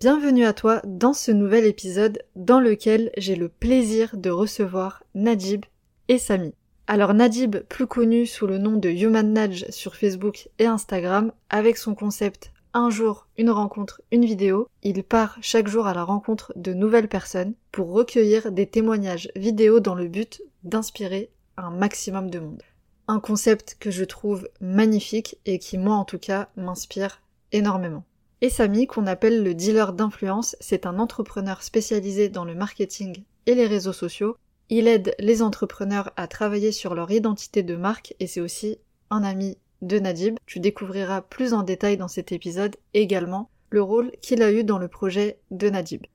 Bienvenue à toi dans ce nouvel épisode dans lequel j'ai le plaisir de recevoir Najib et Samy. Alors Najib, plus connu sous le nom de Human Nudge sur Facebook et Instagram, avec son concept un jour, une rencontre, une vidéo, il part chaque jour à la rencontre de nouvelles personnes pour recueillir des témoignages vidéo dans le but d'inspirer un maximum de monde. Un concept que je trouve magnifique et qui moi en tout cas m'inspire énormément. Et Samy, qu'on appelle le dealer d'influence, c'est un entrepreneur spécialisé dans le marketing et les réseaux sociaux. Il aide les entrepreneurs à travailler sur leur identité de marque et c'est aussi un ami de Nadib. Tu découvriras plus en détail dans cet épisode également le rôle qu'il a eu dans le projet de Nadib.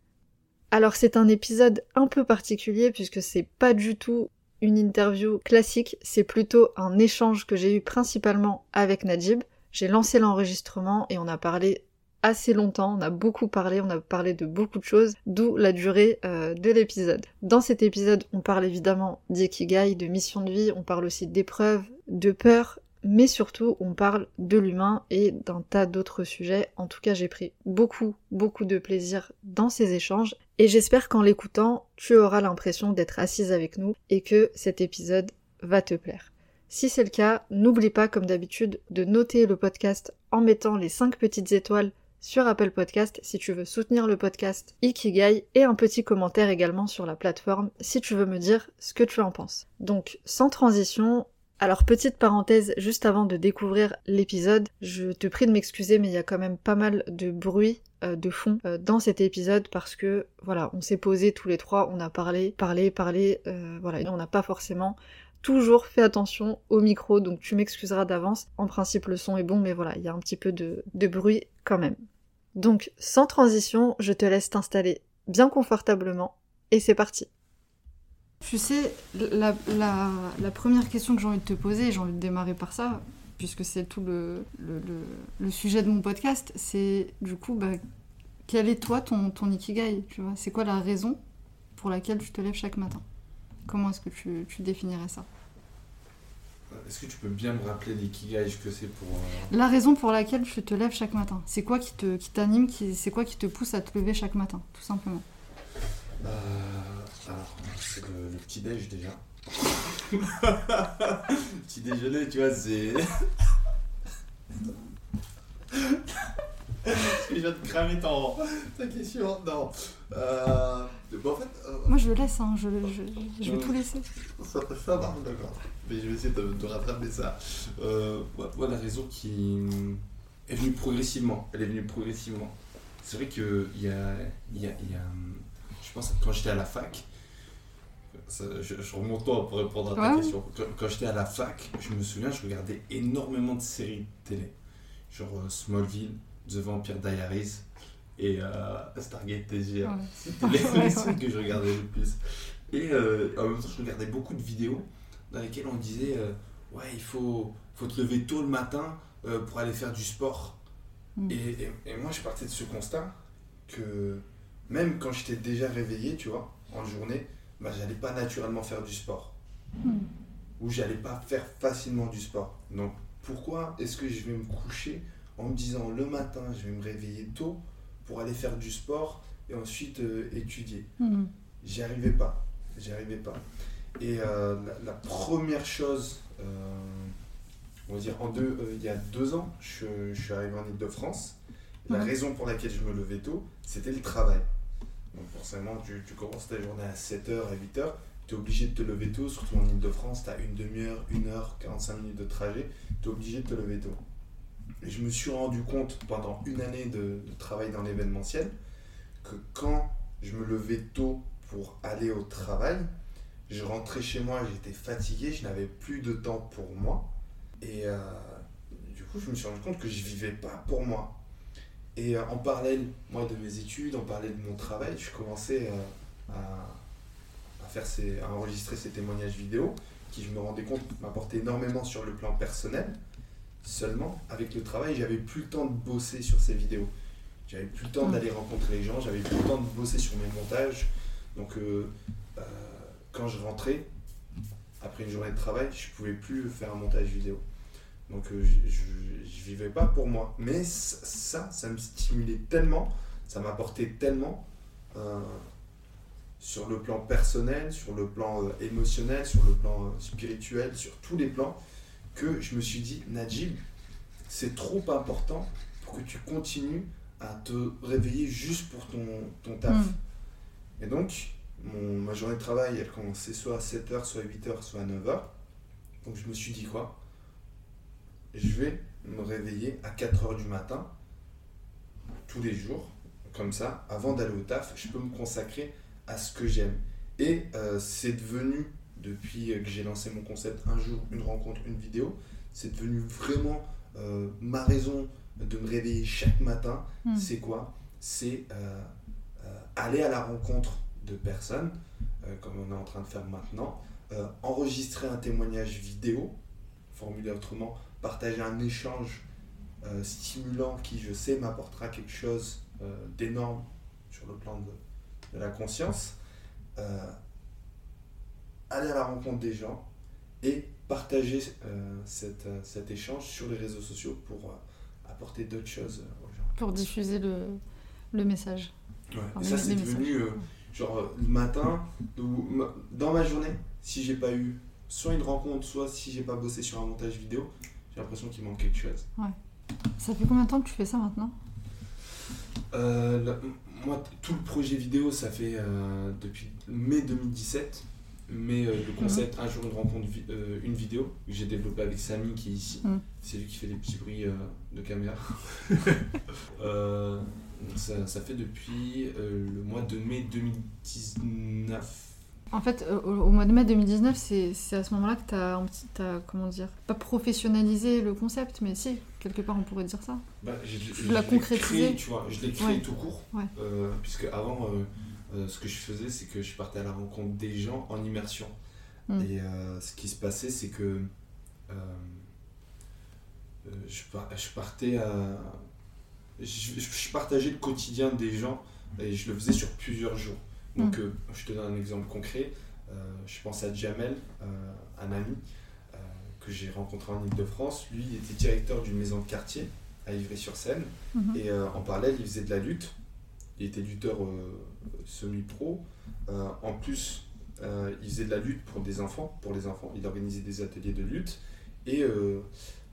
Alors c'est un épisode un peu particulier puisque c'est pas du tout une interview classique, c'est plutôt un échange que j'ai eu principalement avec Nadib. J'ai lancé l'enregistrement et on a parlé assez longtemps, on a beaucoup parlé, on a parlé de beaucoup de choses, d'où la durée euh, de l'épisode. Dans cet épisode, on parle évidemment d'ikigai, de mission de vie, on parle aussi d'épreuves, de peur, mais surtout on parle de l'humain et d'un tas d'autres sujets. En tout cas, j'ai pris beaucoup, beaucoup de plaisir dans ces échanges et j'espère qu'en l'écoutant, tu auras l'impression d'être assise avec nous et que cet épisode va te plaire. Si c'est le cas, n'oublie pas comme d'habitude de noter le podcast en mettant les 5 petites étoiles sur Apple Podcast si tu veux soutenir le podcast Ikigai et un petit commentaire également sur la plateforme si tu veux me dire ce que tu en penses. Donc sans transition, alors petite parenthèse juste avant de découvrir l'épisode, je te prie de m'excuser mais il y a quand même pas mal de bruit euh, de fond euh, dans cet épisode parce que voilà, on s'est posé tous les trois, on a parlé, parlé, parlé, euh, voilà, et on n'a pas forcément toujours fait attention au micro, donc tu m'excuseras d'avance. En principe, le son est bon, mais voilà, il y a un petit peu de, de bruit quand même. Donc, sans transition, je te laisse t'installer bien confortablement et c'est parti. Tu sais, la, première question que j'ai envie de te poser, j'ai envie de démarrer par ça, puisque c'est tout le, sujet de mon podcast, c'est du coup, bah, quel est toi ton, ikigai C'est quoi la raison pour laquelle tu te lèves chaque matin? Comment est-ce que tu définirais ça? Est-ce que tu peux bien me rappeler l'ikigai que c'est pour. Euh, La raison pour laquelle tu te lèves chaque matin. C'est quoi qui te qui t'anime qui, C'est quoi qui te pousse à te lever chaque matin, tout simplement? Euh, Alors, c'est le, petit-déj déjà. petit déjeuner, tu vois, c'est. Que je viens de cramer ton, ta question Non. Euh, en fait, euh, Moi je le laisse, hein, je, je, je, vais tout laisser. Ça, ça va, d'accord. Mais je vais essayer de, de rattraper ça. Euh, voilà la raison qui est venue progressivement. Elle est venue progressivement. C'est vrai qu'il y a, y, a, y a. Je pense que quand j'étais à la fac, je, je, remonte pour répondre à ta question. Quand, quand j'étais à la fac, je me souviens, je regardais énormément de séries télé. Genre Smallville, The Vampire Diaries et euh, Stargate TGR. C'était les ouais, que je regardais le plus. Et euh, en même temps, je regardais beaucoup de vidéos dans lesquelles on disait euh, Ouais, il faut, faut te lever tôt le matin pour aller faire du sport. Mm. Et, et, moi, je partais de ce constat que même quand j'étais déjà réveillé, tu vois, en journée, bah, j'allais pas naturellement faire du sport. Mm. Ou j'allais pas faire facilement du sport. Donc, pourquoi est-ce que je vais me coucher en me disant le matin, je vais me réveiller tôt pour aller faire du sport et ensuite euh, étudier. Hmm. J'y arrivais pas. J'y arrivais pas. Et euh, la, première chose, euh, on va dire, en deux, il y a deux ans, je, suis arrivé en Ile-de-France. La hmm. raison pour laquelle je me levais tôt, c'était le travail. Donc forcément, tu, tu, commences ta journée à 7h, à 8h, tu es obligé de te lever tôt, surtout en Ile-de-France, tu as une demi-heure, une heure, 45 minutes de trajet, tu es obligé de te lever tôt je me suis rendu compte pendant une année de, travail dans l'événementiel que quand je me levais tôt pour aller au travail, je rentrais chez moi, j'étais fatigué, je n'avais plus de temps pour moi. Et euh, du coup, je me suis rendu compte que je vivais pas pour moi. Et euh, en parallèle, moi, de mes études, en parallèle de mon travail, je commençais euh, à, faire ces, à enregistrer ces témoignages vidéo qui, je me rendais compte, m'apportaient énormément sur le plan personnel. Seulement, avec le travail, j'avais plus le temps de bosser sur ces vidéos. J'avais plus le temps Mm. d'aller rencontrer les gens, j'avais plus le temps de bosser sur mes montages. Donc, euh, euh, quand je rentrais, après une journée de travail, je pouvais plus faire un montage vidéo. Donc, euh, je, je, je vivais pas pour moi. Mais ça, ça, me stimulait tellement, ça m'apportait tellement euh, sur le plan personnel, sur le plan émotionnel, sur le plan spirituel, sur tous les plans, que je me suis dit, Najib, c'est trop important pour que tu continues à te réveiller juste pour ton, ton taf. Mm. Et donc, mon, ma journée de travail, elle commençait soit à 7h, soit à 8h, soit à 9h. Donc je me suis dit quoi? Je vais me réveiller à 4h du matin, tous les jours, comme ça, avant d'aller au taf, je peux me consacrer à ce que j'aime. Et euh, c'est devenu, depuis que j'ai lancé mon concept Un jour, une rencontre, une vidéo, c'est devenu vraiment euh, ma raison de me réveiller chaque matin. Mm. C'est quoi? C'est euh, euh, aller à la rencontre de personnes, comme on est en train de faire maintenant, enregistrer un témoignage vidéo, formulé autrement, partager un échange stimulant qui, je sais, m'apportera quelque chose d'énorme sur le plan de, de la conscience, aller à la rencontre des gens et partager euh, cette, euh, cet échange sur les réseaux sociaux pour euh, apporter d'autres choses aux gens. Pour diffuser le, le message. Ouais. Enfin, Et ça, c'est devenu euh, genre le matin, dans ma journée, si j'ai pas eu soit une rencontre, soit si j'ai pas bossé sur un montage vidéo, j'ai l'impression qu'il manque quelque chose. Ça fait combien de temps que tu fais ça maintenant? Euh, moi, tout le projet vidéo, ça fait euh, depuis mai 2017. Mais euh, le concept Un jour une rencontre, vi- euh, une vidéo, que j'ai développé avec Samy qui est ici. Mm. C'est lui qui fait les petits bruits euh, de caméra. Euh, ça, ça fait depuis le mois de mai 2019. En fait, au, au mois de mai 2019, c'est à ce moment-là que tu as, comment dire, pas professionnalisé le concept, mais si, quelque part on pourrait dire ça. Bah, je, concrétisé. créé, tu vois, je l'ai créé Ouais. tout court. Ouais. Puisque avant, euh, ce que je faisais, c'est que je partais à la rencontre des gens en immersion. Mm. Et euh, ce qui se passait, c'est que euh, je, par- je partais à. Je, partageais le quotidien des gens et je le faisais sur plusieurs jours. Donc, euh, je te donne un exemple concret. Je pense à Jamel, un ami que j'ai rencontré en Ile-de-France. Lui, il était directeur d'une maison de quartier à Ivry-sur-Seine. Mhm. Et euh, en parallèle, il faisait de la lutte. Il était lutteur euh, semi-pro. Euh, en plus, euh, il faisait de la lutte pour des enfants, pour les enfants. Il organisait des ateliers de lutte. Et euh,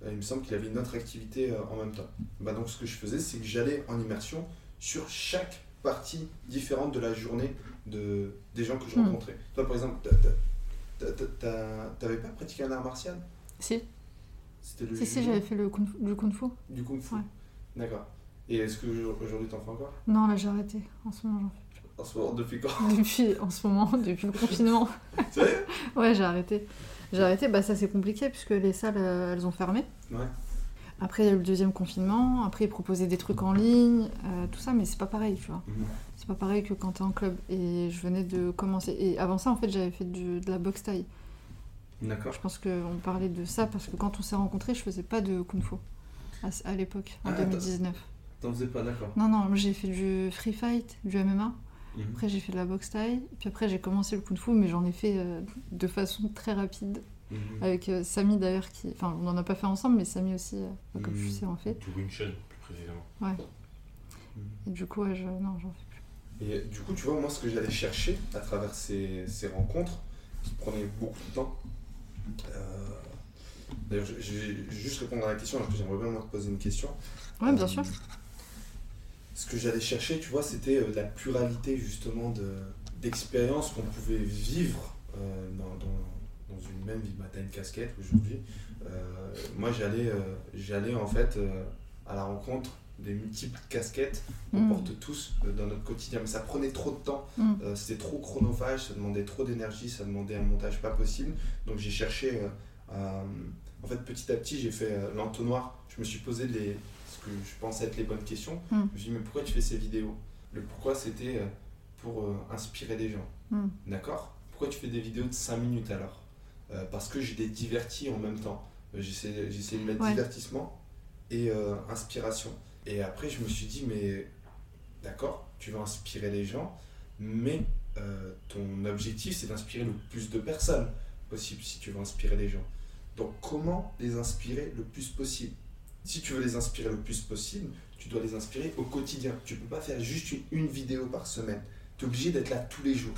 il me semble qu'il avait une autre activité en même temps. Bah, donc, ce que je faisais, c'est que j'allais en immersion sur chaque partie différente de la journée de, des gens que je Hmm. rencontrais. Toi, par exemple, t'avais pas pratiqué un art martial? Si, C'était le si, si, j'avais fait le kung, du kung fu. du kung fu? Ouais. D'accord. Et est-ce que aujourd'hui t'en fais encore? Non, là j'ai arrêté. En ce moment, j'en fais En ce moment, depuis quand. Depuis, en ce moment, depuis le confinement. Sérieux Ouais, j'ai arrêté. J'ai arrêté, bah ça c'est compliqué puisque les salles euh, elles ont fermé. Ouais. Après il y a eu le deuxième confinement, après ils proposaient des trucs en ligne, euh, tout ça, mais c'est pas pareil, tu vois. Mhm. C'est pas pareil que quand t'es en club. Et je venais de commencer. Et avant ça, en fait, j'avais fait du- de la boxe taille. D'accord. Je pense qu'on parlait de ça parce que quand on s'est rencontrés, je faisais pas de kung fu à, à l'époque, en Ah, 2019. T'en faisais pas, d'accord. Non, non, j'ai fait du free fight, du MMA. Mhm. Après, j'ai fait de la boxe taille. Puis après, j'ai commencé le kung fu, mais j'en ai fait euh, de façon très rapide. Mhm. Avec euh, Samy d'ailleurs, qui. Enfin, on n'en a pas fait ensemble, mais Samy aussi, euh, comme Mhm. tu sais, en fait. Du Wing Chun, plus précisément. Ouais. Et du coup, ouais, je... non, j'en fais plus. Et du coup, tu vois, moi, ce que j'allais chercher à travers ces, ces rencontres, qui prenaient beaucoup de temps. euh, D'ailleurs, je, je vais juste répondre à la question, alors que j'aimerais bien moi, te poser une question. Ouais, bien Euh, sûr. Que j'allais chercher, tu vois, c'était euh, la pluralité justement de- d'expériences qu'on pouvait vivre euh, dans, dans- dans une même vie. Bah, t'as une casquette aujourd'hui. Euh, moi, j'allais j'allais en fait à la rencontre des multiples casquettes qu'on Mm. porte tous dans notre quotidien. Mais ça prenait trop de temps, Mm. Euh, c'était trop chronophage, ça demandait trop d'énergie, ça demandait un montage pas possible. Donc j'ai cherché, euh, en fait petit à petit j'ai fait l'entonnoir, je me suis posé les, que je pensais être les bonnes questions. Mm. Je me suis dit mais pourquoi tu fais ces vidéos? Le pourquoi c'était euh, pour euh, inspirer des gens. Mm. D'accord? Pourquoi tu fais des vidéos de 5 minutes alors? Euh, Parce que je les divertis en même temps. J'essaie j'essaie de mettre Ouais. divertissement et euh, inspiration. Et après, je me suis dit, mais d'accord, tu vas inspirer les gens, mais ton objectif, c'est d'inspirer le plus de personnes possible si tu veux inspirer les gens. Donc, comment les inspirer le plus possible? Si tu veux les inspirer le plus possible, tu dois les inspirer au quotidien. Tu peux pas faire juste une, une vidéo par semaine. Tu es obligé d'être là tous les jours.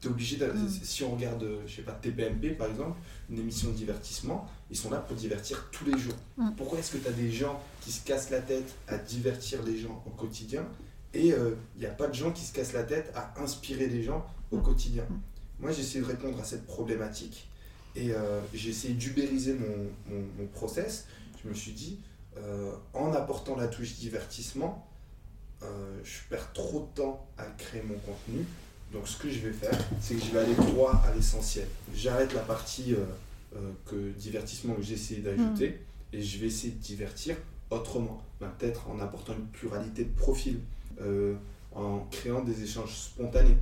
Tu es obligé de, Mm. Si on regarde, euh, je sais pas, TPMP par exemple, une émission de divertissement, ils sont là pour divertir tous les jours. Mm. Pourquoi est-ce que tu as des gens qui se cassent la tête à divertir les gens au quotidien et il n'y a pas de gens qui se cassent la tête à inspirer les gens au Mm. quotidien? Mm. Moi, j'ai essayé de répondre à cette problématique et euh, j'ai essayé d'ubériser mon, mon, mon process. Je me suis dit, euh, en apportant la touche divertissement, euh, je perds trop de temps à créer mon contenu. Donc, ce que je vais faire, c'est que je vais aller droit à l'essentiel. J'arrête la partie euh, que divertissement que j'ai essayé d'ajouter et je vais essayer de divertir autrement. Ben, Peut-être en apportant une pluralité de profils, en créant des échanges spontanés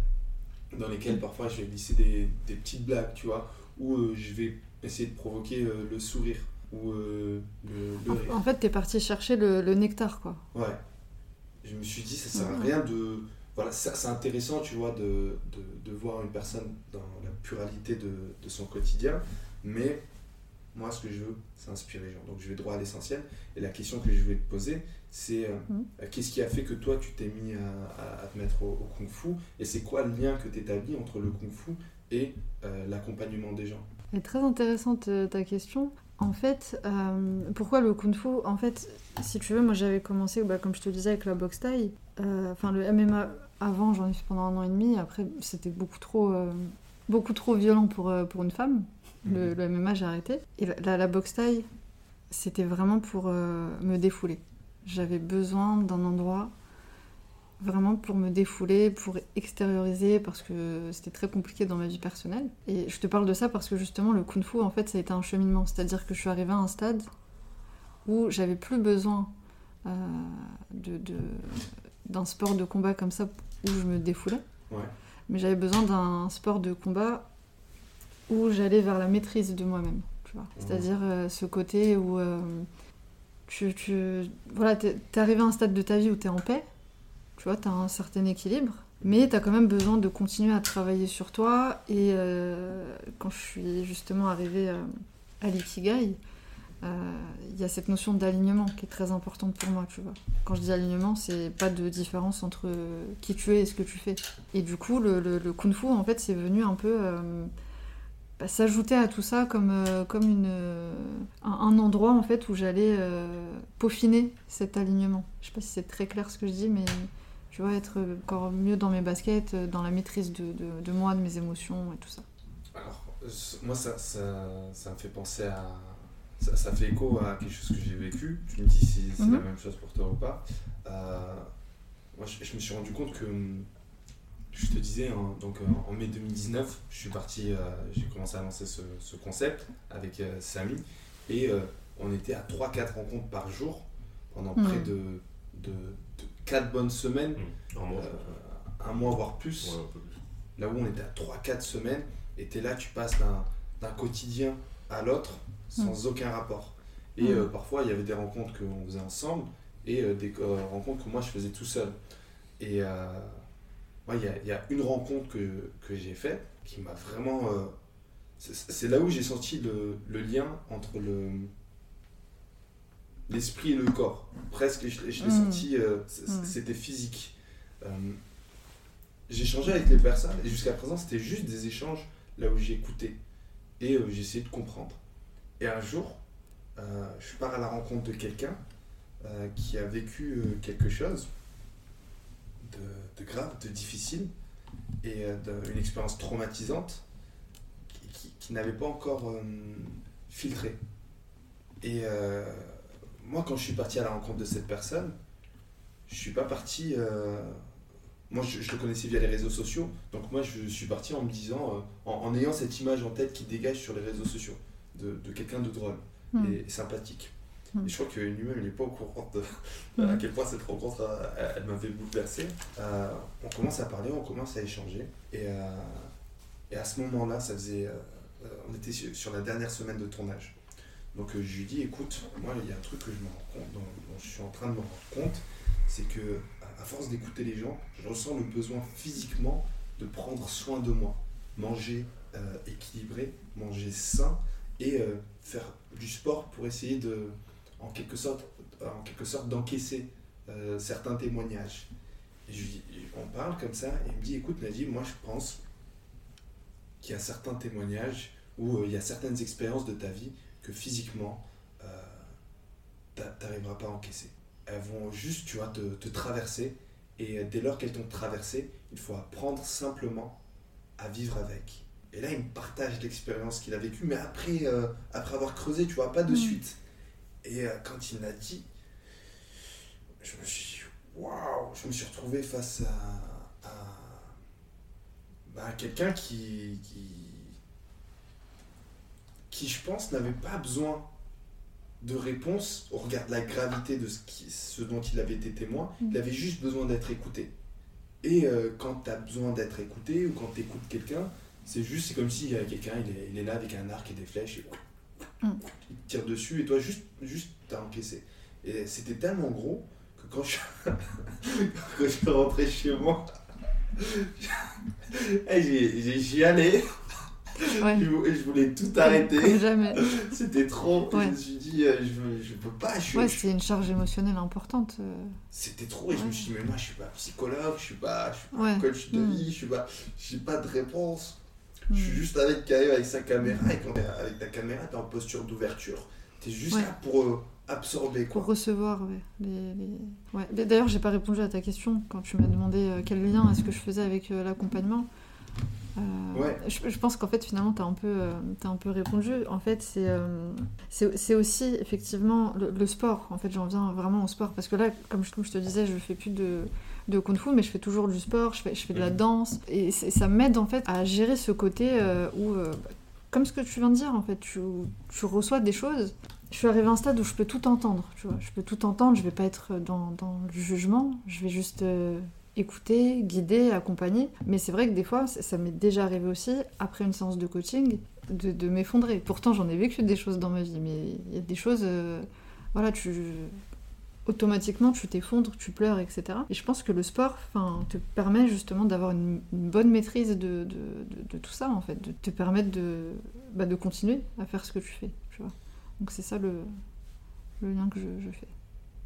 dans lesquels parfois je vais glisser des, des petites blagues, tu vois, ou je vais essayer de provoquer le sourire ou euh, le, le rire. En, fait, t'es parti chercher le, le nectar, quoi. Ouais. Je me suis dit, ça sert à rien de. Voilà, c'est intéressant, tu vois, de, de, de voir une personne dans la pluralité de, de son quotidien, mais moi, ce que je veux, c'est inspirer les gens. Donc, je vais droit à l'essentiel. Et la question que je vais te poser, c'est euh, Mhm. euh, qu'est-ce qui a fait que toi, tu t'es mis à, te mettre au, au kung fu Et c'est quoi le lien que tu établis entre le kung fu et euh, l'accompagnement des gens? Est très intéressante ta question. En fait, euh, pourquoi le kung fu? En fait, si tu veux, moi j'avais commencé, bah, comme je te disais, avec la boxe thaï. Euh, Enfin, le MMA avant, j'en ai fait pendant un an et demi. Après, c'était beaucoup trop, euh, beaucoup trop violent pour, pour une femme. Le, le MMA, j'ai arrêté. Et la, la, la boxe thaï, c'était vraiment pour me défouler. J'avais besoin d'un endroit vraiment pour me défouler, pour extérioriser, parce que c'était très compliqué dans ma vie personnelle. Et je te parle de ça parce que justement, le kung fu, en fait, ça a été un cheminement. C'est-à-dire que je suis arrivée à un stade où j'avais plus besoin euh, de, de- d'un sport de combat comme ça où je me défoulais. Ouais. Mais j'avais besoin d'un sport de combat où j'allais vers la maîtrise de moi-même. Tu vois. C'est-à-dire euh, ce côté où euh, tu, tu, voilà, t'es, t'es arrivé à un stade de ta vie où tu es en paix, tu vois, tu as un certain équilibre, mais tu as quand même besoin de continuer à travailler sur toi. Et euh, quand je suis justement arrivée euh, à l'ikigai, euh, il y a cette notion d'alignement qui est très importante pour moi, tu vois. Quand je dis alignement, c'est pas de différence entre qui tu es et ce que tu fais. Et du coup, le, le- kung fu, en fait, c'est venu un peu euh, bah, s'ajouter à tout ça comme, euh, comme une, euh, un, un endroit, en fait, où j'allais euh, peaufiner cet alignement. Je sais pas si c'est très clair ce que je dis, mais tu vois, être encore mieux dans mes baskets, euh, dans la maîtrise de, de- de moi, de mes émotions et tout ça. Alors, moi, ça, ça, ça me fait penser à. Ça, ça fait écho à quelque chose que j'ai vécu. Tu me dis si c'est Mhm. la même chose pour toi ou pas. Euh, moi, je, je me suis rendu compte que. Je te disais, en- donc euh, en mai 2019, je suis parti, euh, j'ai commencé à lancer ce, ce concept avec euh, Samy. Et on était à 3-4 rencontres par jour pendant Mhm. près de, de, 4 bonnes semaines, Un mois. euh, un mois voire plus Ouais, un peu plus. là où on était à 3-4 semaines, et t'es là, tu passes d'un, quotidien à l'autre sans aucun rapport. Et Mm. euh, parfois, il y avait des rencontres qu'on faisait ensemble et euh, des euh, rencontres que moi je faisais tout seul. Et euh, il y a, il y a une rencontre que, que j'ai faite qui m'a vraiment. euh, c'est, c'est là où j'ai senti le, le lien entre le. L'esprit et le corps. Presque, je, l'ai- je l'ai Mm. senti, euh, Mm. c'était physique. Euh, j'ai échangé avec les personnes et jusqu'à présent c'était juste des échanges là où j'écoutais et euh, j'essayais de comprendre. Et un jour, euh, je pars à la rencontre de quelqu'un euh, qui a vécu quelque chose de, de grave, de difficile et d'une expérience traumatisante qui, qui- qui n'avait pas encore filtré. Et moi, quand je suis parti à la rencontre de cette personne, je suis pas parti. euh, moi, je, je le connaissais via les réseaux sociaux, donc moi, je suis parti en me disant, euh, en, en ayant cette image en tête qui dégage sur les réseaux sociaux de, de quelqu'un de drôle Mm. et, sympathique. Mm. Et je crois que lui-même, il n'est pas au courant de à quel point cette rencontre, euh, elle, elle m'avait bouleversé. Euh, on commence à parler, on commence à échanger, et, Et à ce moment-là, ça faisait, on était sur la dernière semaine de tournage. Donc euh, je lui dis, écoute, moi il y a un truc que je me rends compte, dont, je suis en train de me rendre compte, c'est que à- force d'écouter les gens, je ressens le besoin physiquement de prendre soin de moi, manger euh, équilibré, manger sain et euh, faire du sport pour essayer de, en quelque sorte, en quelque sorte d'encaisser certains témoignages. Et je on parle comme ça et il me dit, écoute Nadim, moi je pense qu'il y a certains témoignages euh, il y a certaines expériences de ta vie que physiquement, euh, t'a- t'arriveras pas à encaisser. Elles vont juste, tu vois, te, te traverser. Et euh, dès lors qu'elles t'ont traversé, il faut apprendre simplement à vivre avec. Et là, il me partage l'expérience qu'il a vécue, mais après, euh, après avoir creusé, tu vois, pas de Mm. suite. Et euh, quand il l'a dit, je me suis waouh, je me suis retrouvé face à, à, bah, à quelqu'un qui, qui, qui, je pense, n'avait pas besoin de réponse au regard de la gravité de ce, qui, ce dont il avait été témoin. Mm. Il avait juste besoin d'être écouté. Et euh, quand tu as besoin d'être écouté ou quand tu écoutes quelqu'un, c'est juste, c'est comme si euh, quelqu'un il est, il est là avec un arc et des flèches et Mm. il tire dessus et toi juste, juste t'as encaissé. Et c'était tellement gros que quand je, quand je suis rentré chez moi, j'ai- j'ai- allais, Ouais. je, vou- je voulais tout Comme arrêter. jamais. C'était trop. Ouais. Je me suis dit, euh, je, je peux pas. Je, Ouais, je- c'est une charge émotionnelle importante. euh. C'était trop. Et je me suis dit, mais moi, je suis pas psychologue, je suis pas, je suis pas coach de Mm. vie, je suis pas, j'ai pas de réponse. Je suis Mm. juste avec Caio avec sa caméra. Et quand t'es avec ta caméra, t'es en posture d'ouverture. T'es juste là pour euh, absorber Pour recevoir, ouais. Les, les- ouais. D'ailleurs, j'ai pas répondu à ta question quand tu m'as demandé quel lien est-ce que je faisais avec l'accompagnement. Euh, Ouais. je, je pense qu'en fait, finalement, tu as, un peu, euh, t'as un peu répondu. En fait, c'est euh, c'est aussi, effectivement, le, le sport. En fait, j'en viens vraiment au sport. Parce que là, comme je, comme je te disais, je fais plus de, de kung-fu, mais je fais toujours du sport, je fais, je fais de la Mhm. danse. Et ça m'aide, en fait, à gérer ce côté euh, où... comme ce que tu viens de dire, en fait, tu, tu reçois des choses je suis arrivée à un stade où je peux tout entendre, tu vois. Je peux tout entendre, je vais pas être dans, dans le jugement, je vais juste euh, écouter, guider, accompagner. Mais c'est vrai que des fois, ça, m'est déjà arrivé aussi, après une séance de coaching, de, m'effondrer. Pourtant, j'en ai vécu des choses dans ma vie, mais il y a des choses, euh, voilà, tu automatiquement tu t'effondres, tu pleures, etc. Et je pense que le sport te permet justement d'avoir une, bonne maîtrise de, de- tout ça, en fait, de te permettre de, bah, de continuer à faire ce que tu fais, tu vois. Donc c'est ça le, le lien que je, je fais.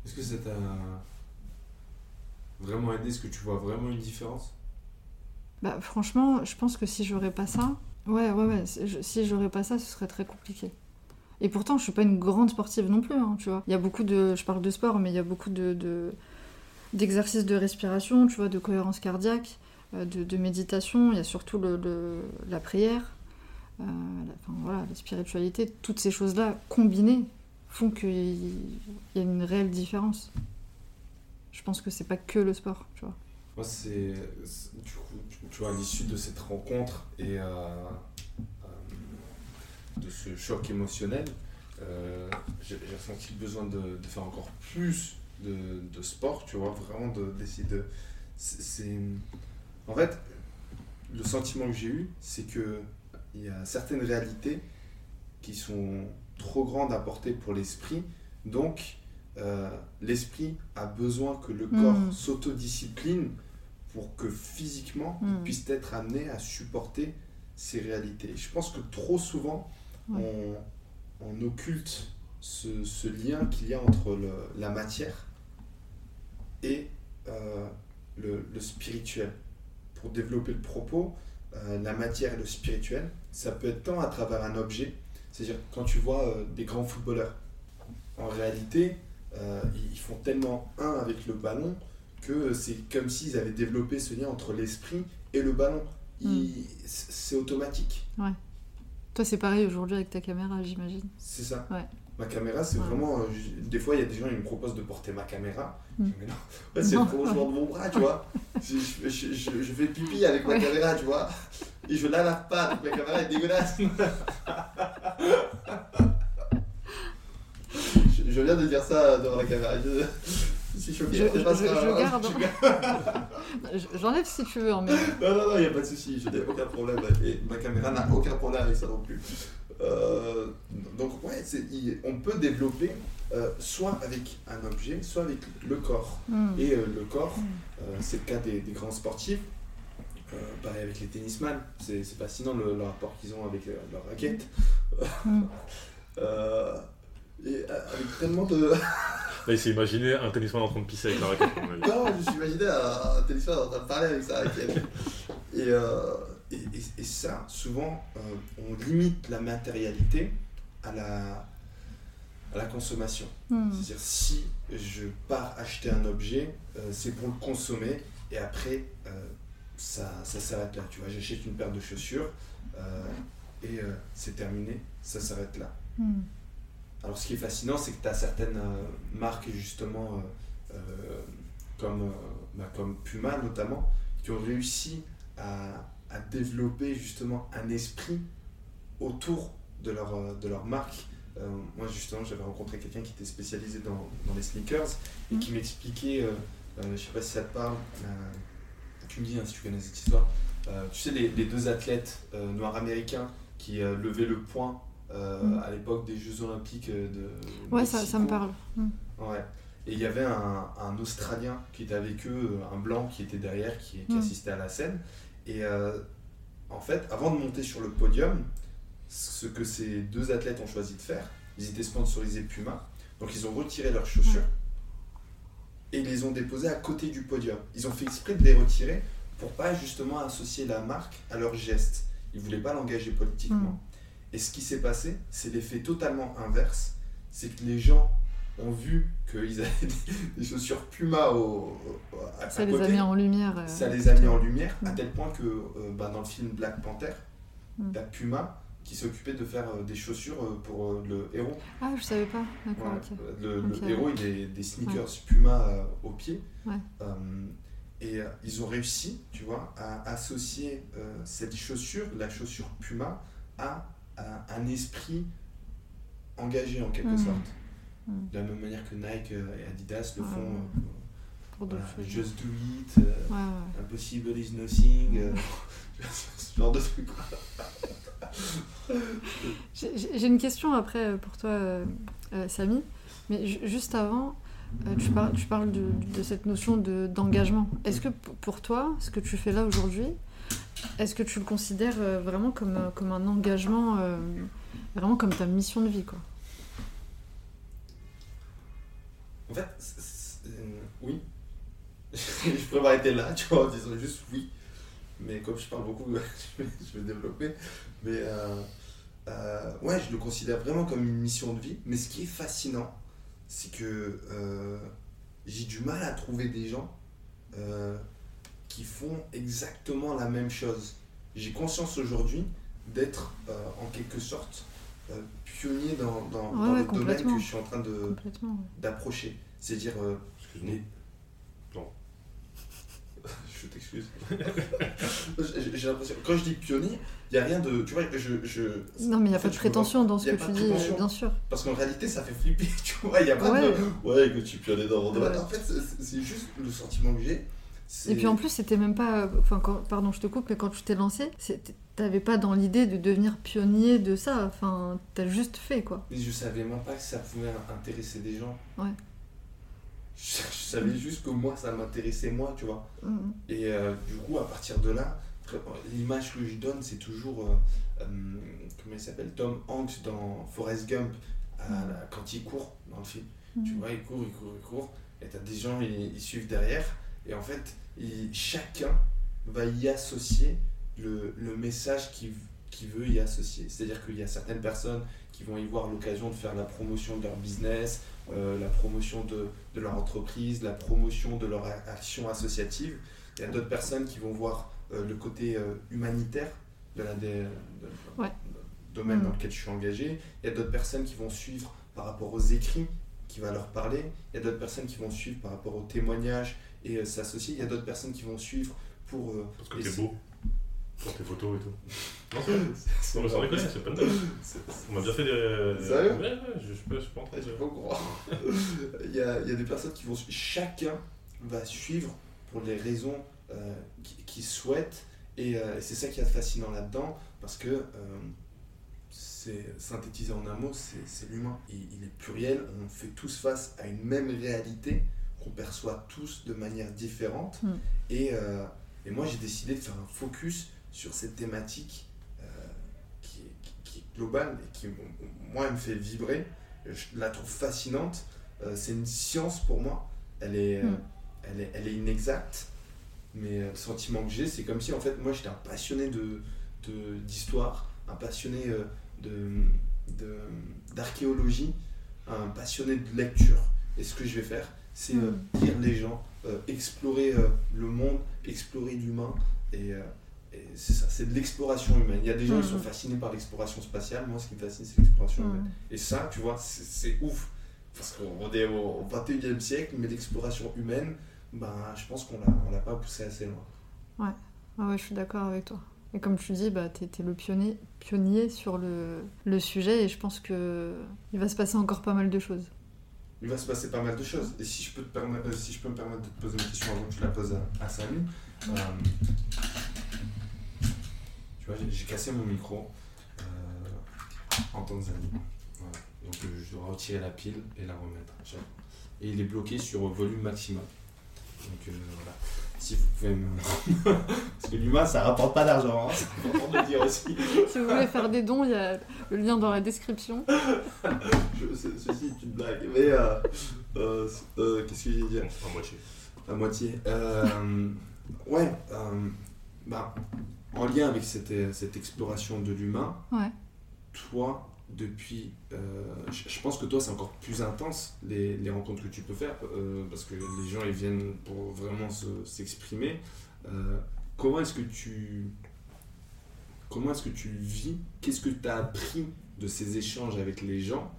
Est-ce que ça t'a vraiment aidé Est-ce que tu vois vraiment une différence? Bah franchement, je pense que si j'aurais pas ça, ouais, ouais, ouais, si j'aurais pas ça, ce serait très compliqué. Et pourtant, je suis pas une grande sportive non plus, hein, tu vois. Il y a beaucoup de, je parle de sport, mais il y a beaucoup de, de- d'exercices de respiration, tu vois, de cohérence cardiaque, euh, de, méditation. Il y a surtout le- la prière, euh, la, enfin, voilà, la spiritualité. Toutes ces choses-là combinées font qu'il y a une réelle différence. Je pense que c'est pas que le sport, tu vois. Moi, c'est. Du coup, tu, vois, à l'issue de cette rencontre et euh, euh, de ce choc émotionnel, euh, j'ai ressenti le besoin de, de faire encore plus de, de sport, tu vois, vraiment de- d'essayer de. c'est- En fait, le sentiment que j'ai eu, c'est que il y a certaines réalités qui sont trop grandes à porter pour l'esprit, donc euh, l'esprit a besoin que le corps Mm. s'autodiscipline pour que physiquement il Mm. puisse être amené à supporter ces réalités. Et je pense que trop souvent on, on occulte ce, ce lien qu'il y a entre le- la matière et euh, le, le spirituel. Pour développer le propos, euh, la matière et le spirituel, ça peut être tant à travers un objet, c'est-à-dire quand tu vois des grands footballeurs, en réalité, euh, ils font tellement un avec le ballon que c'est comme s'ils avaient développé ce lien entre l'esprit et le ballon. Il- C'est automatique. Toi, c'est pareil aujourd'hui avec ta caméra, j'imagine. C'est ça. Ouais. Ma caméra, c'est Ouais. vraiment. euh, des fois, il y a des gens qui me proposent de porter ma caméra. Mm. Je dis, Mais non, ouais, c'est le prolongement de mon bras, tu vois. Je, je- je- je- je fais pipi avec ma Ouais. caméra, tu vois. Et je la lave pas, donc ma caméra est dégueulasse. je, viens de dire ça devant la caméra. Je- suis Je, je- je- je garde. Je- Je- J'enlève si tu veux, mais. Non, non, non, il n'y a pas de souci, je n'ai aucun problème. Et ma caméra n'a aucun problème avec ça non plus. Euh, donc, ouais, il- on peut développer euh, soit avec un objet, soit avec le corps. Hmm. Et euh, le corps, Mm. euh, c'est le cas des, des grands sportifs. Pareil avec les tennisman, c'est fascinant le, le rapport qu'ils ont avec leur raquette. Mm. Et euh, avec tellement de. Là, il s'est imaginé un tennisman en train de pisser avec la raquette. Non, je me suis imaginé un, un tennisman en train de parler avec sa raquette. Et, euh, et, et- et ça, souvent, euh, on limite la matérialité à la, à la consommation. Hmm. C'est-à-dire, si je pars acheter un objet, euh, c'est pour le consommer et après, euh, ça, ça s'arrête là. Tu vois, j'achète une paire de chaussures euh, et euh, c'est terminé, ça s'arrête là. Hmm. Alors, ce qui est fascinant, c'est que tu as certaines euh, marques, justement, euh, euh, comme, bah, comme Puma notamment, qui ont réussi à, à développer justement un esprit autour de leur, de leur marque. Moi, justement, j'avais rencontré quelqu'un qui était spécialisé dans, dans les sneakers et qui m'expliquait, euh, euh, je sais pas si ça te parle, tu me dis hein, si tu connais cette histoire, tu sais, les, les deux athlètes noirs américains qui levaient le poing euh, Mhm. à l'époque des Jeux Olympiques euh, de. Ouais, ça, ça me parle. Hmm. Ouais. Et il y avait un, un Australien qui était avec eux, un blanc qui était derrière, qui, qui Mm. assistait à la scène. Et euh, en fait, avant de monter sur le podium, ce que ces deux athlètes ont choisi de faire, ils étaient sponsorisés Puma. Donc ils ont retiré leurs chaussures et ils les ont déposées à côté du podium. Ils ont fait exprès de les retirer pour pas justement associer la marque à leur geste. Ils voulaient pas l'engager politiquement. Et ce qui s'est passé, c'est l'effet totalement inverse. C'est que les gens ont vu qu'ils avaient des, chaussures Puma au, au- à, Ça les a mis en lumière. euh, Ça les a mis en lumière, à tel point que euh, bah, dans le film Black Panther, Mm. t'as Puma qui s'occupait de faire euh, des chaussures euh, pour euh, le héros. Ah, je savais pas. D'accord, Ouais, ok. euh, Le, héros, il a des sneakers Puma euh, aux pieds. Ouais. Et ils ont réussi, tu vois, à associer cette chaussure, la chaussure Puma, à, à un esprit engagé en quelque Mhm. sorte. Mhm. De la même manière que Nike euh, et Adidas le Ouais, font. ouais. euh, Pour voilà. Just do it, euh, Ouais. Impossible is nothing, ce genre de trucs. J'ai j'ai une question après pour toi, euh, euh, Samy. Mais ju- juste avant, euh, tu, par- tu parles de, de cette notion de- d'engagement. Est-ce que p- pour toi, ce que tu fais là aujourd'hui, est-ce que tu le considères euh, vraiment comme, euh, comme un engagement, euh, vraiment comme ta mission de vie quoi? En fait, oui. je pourrais m'arrêter là, tu vois, en disant juste oui. Mais comme je parle beaucoup, je vais, développer. Mais ouais, je le considère vraiment comme une mission de vie. Mais ce qui est fascinant, c'est que j'ai du mal à trouver des gens qui font exactement la même chose. J'ai conscience aujourd'hui d'être euh, en quelque sorte euh, pionnier dans, dans, Ouais, dans ouais, le domaine que je suis en train de, d'approcher. C'est-à-dire, euh, Excuse-moi. Non. je t'excuse. J'ai j'ai l'impression, quand je dis pionnier, il n'y a rien de. Tu vois, je. je Non, mais il n'y a pas de prétention dans ce que tu dis, euh, bien sûr. Parce qu'en réalité, ça fait flipper, tu vois. Il n'y a pas Ouais. de. Ouais, que tu pionnier dans mon domaine. Ouais. En fait, c'est- c'est juste le sentiment que j'ai. Et puis en plus, c'était même pas. Enfin, quand- pardon, je te coupe, mais quand tu t'es lancé, t'avais pas dans l'idée de devenir pionnier de ça. Enfin, t'as juste fait quoi. Je savais même pas que ça pouvait intéresser des gens. Ouais. Je, je savais juste que moi, ça m'intéressait moi, tu vois. Mhm. Et euh, du coup, à partir de là, l'image que je donne, c'est toujours, euh, euh, comment il s'appelle, Tom Hanks dans Forrest Gump, Mm. la- quand il court dans le film. Tu Mhm. vois, il court, il court, il court, et t'as des gens, ils, ils suivent derrière, et en fait, chacun va y associer le, le message qu'il qu'il veut y associer. C'est-à-dire qu'il y a certaines personnes qui vont y voir l'occasion de faire la promotion de leur business, euh, la promotion de, de leur entreprise, la promotion de leur action associative. Il y a d'autres personnes qui vont voir euh, le côté euh, humanitaire de la dé- de- Ouais. de- domaine dans Mhm. lequel je suis engagé. Il y a d'autres personnes qui vont suivre par rapport aux écrits qui va leur parler. Il y a d'autres personnes qui vont suivre par rapport aux témoignages et euh, s'associer. Il y a d'autres personnes qui vont suivre pour... euh, Parce que t'es beau. Pour tes photos et tout. Non, c'est vrai. Non, mais sans déconner, c'est pas c'est- On m'a déjà fait des. Sérieux? Ouais, ouais, je je suis pas je suis pas en train Ah, de. je peux croire. il, y a, il y a des personnes qui vont. su- Chacun va suivre pour les raisons euh, qui- qu'il souhaite. Et euh, c'est ça qui est fascinant là-dedans. Parce que euh, c'est synthétisé en un mot, c'est c'est l'humain. Il, il est pluriel. On fait tous face à une même réalité qu'on perçoit tous de manière différente. Mm. Et, euh, et moi, j'ai décidé de faire un focus sur cette thématique euh, qui, est, qui- est globale et qui, moi, elle me fait vibrer. Je la trouve fascinante. Euh, c'est une science pour moi. Elle est, Mm. elle est, elle est inexacte. Mais le sentiment que j'ai, c'est comme si, en fait, moi, j'étais un passionné de de- d'histoire, un passionné de- de- d'archéologie, un passionné de lecture. Et ce que je vais faire, c'est euh, Mm. lire les gens, euh, explorer euh, le monde, explorer l'humain. Et, euh, et c'est ça, c'est de l'exploration humaine. Il y a des gens qui sont Mhm. fascinés par l'exploration spatiale. Moi, ce qui me fascine, c'est l'exploration humaine. Mm. Et ça, tu vois, c'est ouf. Parce qu'on est au 21e siècle, mais l'exploration humaine, ben, je pense qu'on on l'a pas poussé assez loin. Ah ouais, je suis d'accord avec toi. Et comme tu dis, bah, t'es le pionnier, pionnier sur le, le sujet et je pense que il va se passer encore pas mal de choses. Il va se passer pas mal de choses. Et si je peux, te permettre, euh, si je peux me permettre de te poser une question avant que tu la poses à, à euh, tu vois, j'ai- cassé mon micro euh, en Tanzanie. Voilà. Donc euh, je dois retirer la pile et la remettre. Et il est bloqué sur volume maximum. Donc voilà. Si vous pouvez me. Parce que l'humain, ça rapporte pas d'argent. Hein. C'est important de le dire aussi. Si vous voulez faire des dons, il y a le lien dans la description. Je- ce- ceci est une blague. Mais euh, euh, euh, qu'est-ce que j'ai dit? En moitié. À moitié. Euh, ouais, euh, bah, en lien avec cette, cette exploration de l'humain, Ouais. toi, depuis. euh, je, pense que toi, c'est encore plus intense, les, les rencontres que tu peux faire, euh, parce que les gens, ils viennent pour vraiment se- s'exprimer. Euh, comment est-ce que tu. Comment est-ce que tu vis Qu'est-ce que tu as appris de ces échanges avec les gens,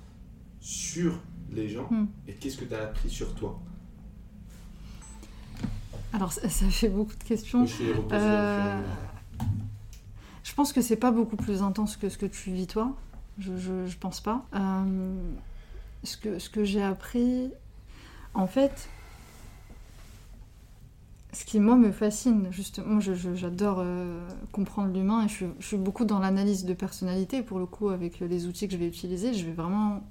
sur les gens, Hmm. et qu'est-ce que tu as appris sur toi? Alors ça, ça fait beaucoup de questions. Je. Je pense que c'est pas beaucoup plus intense que ce que tu vis toi. Je, je, pense pas. Euh, ce que, j'ai appris, en fait, ce qui moi me fascine, justement, j'adore euh, comprendre l'humain et je, suis- beaucoup dans l'analyse de personnalité. Pour le coup, avec les outils que je vais utiliser, je vais vraiment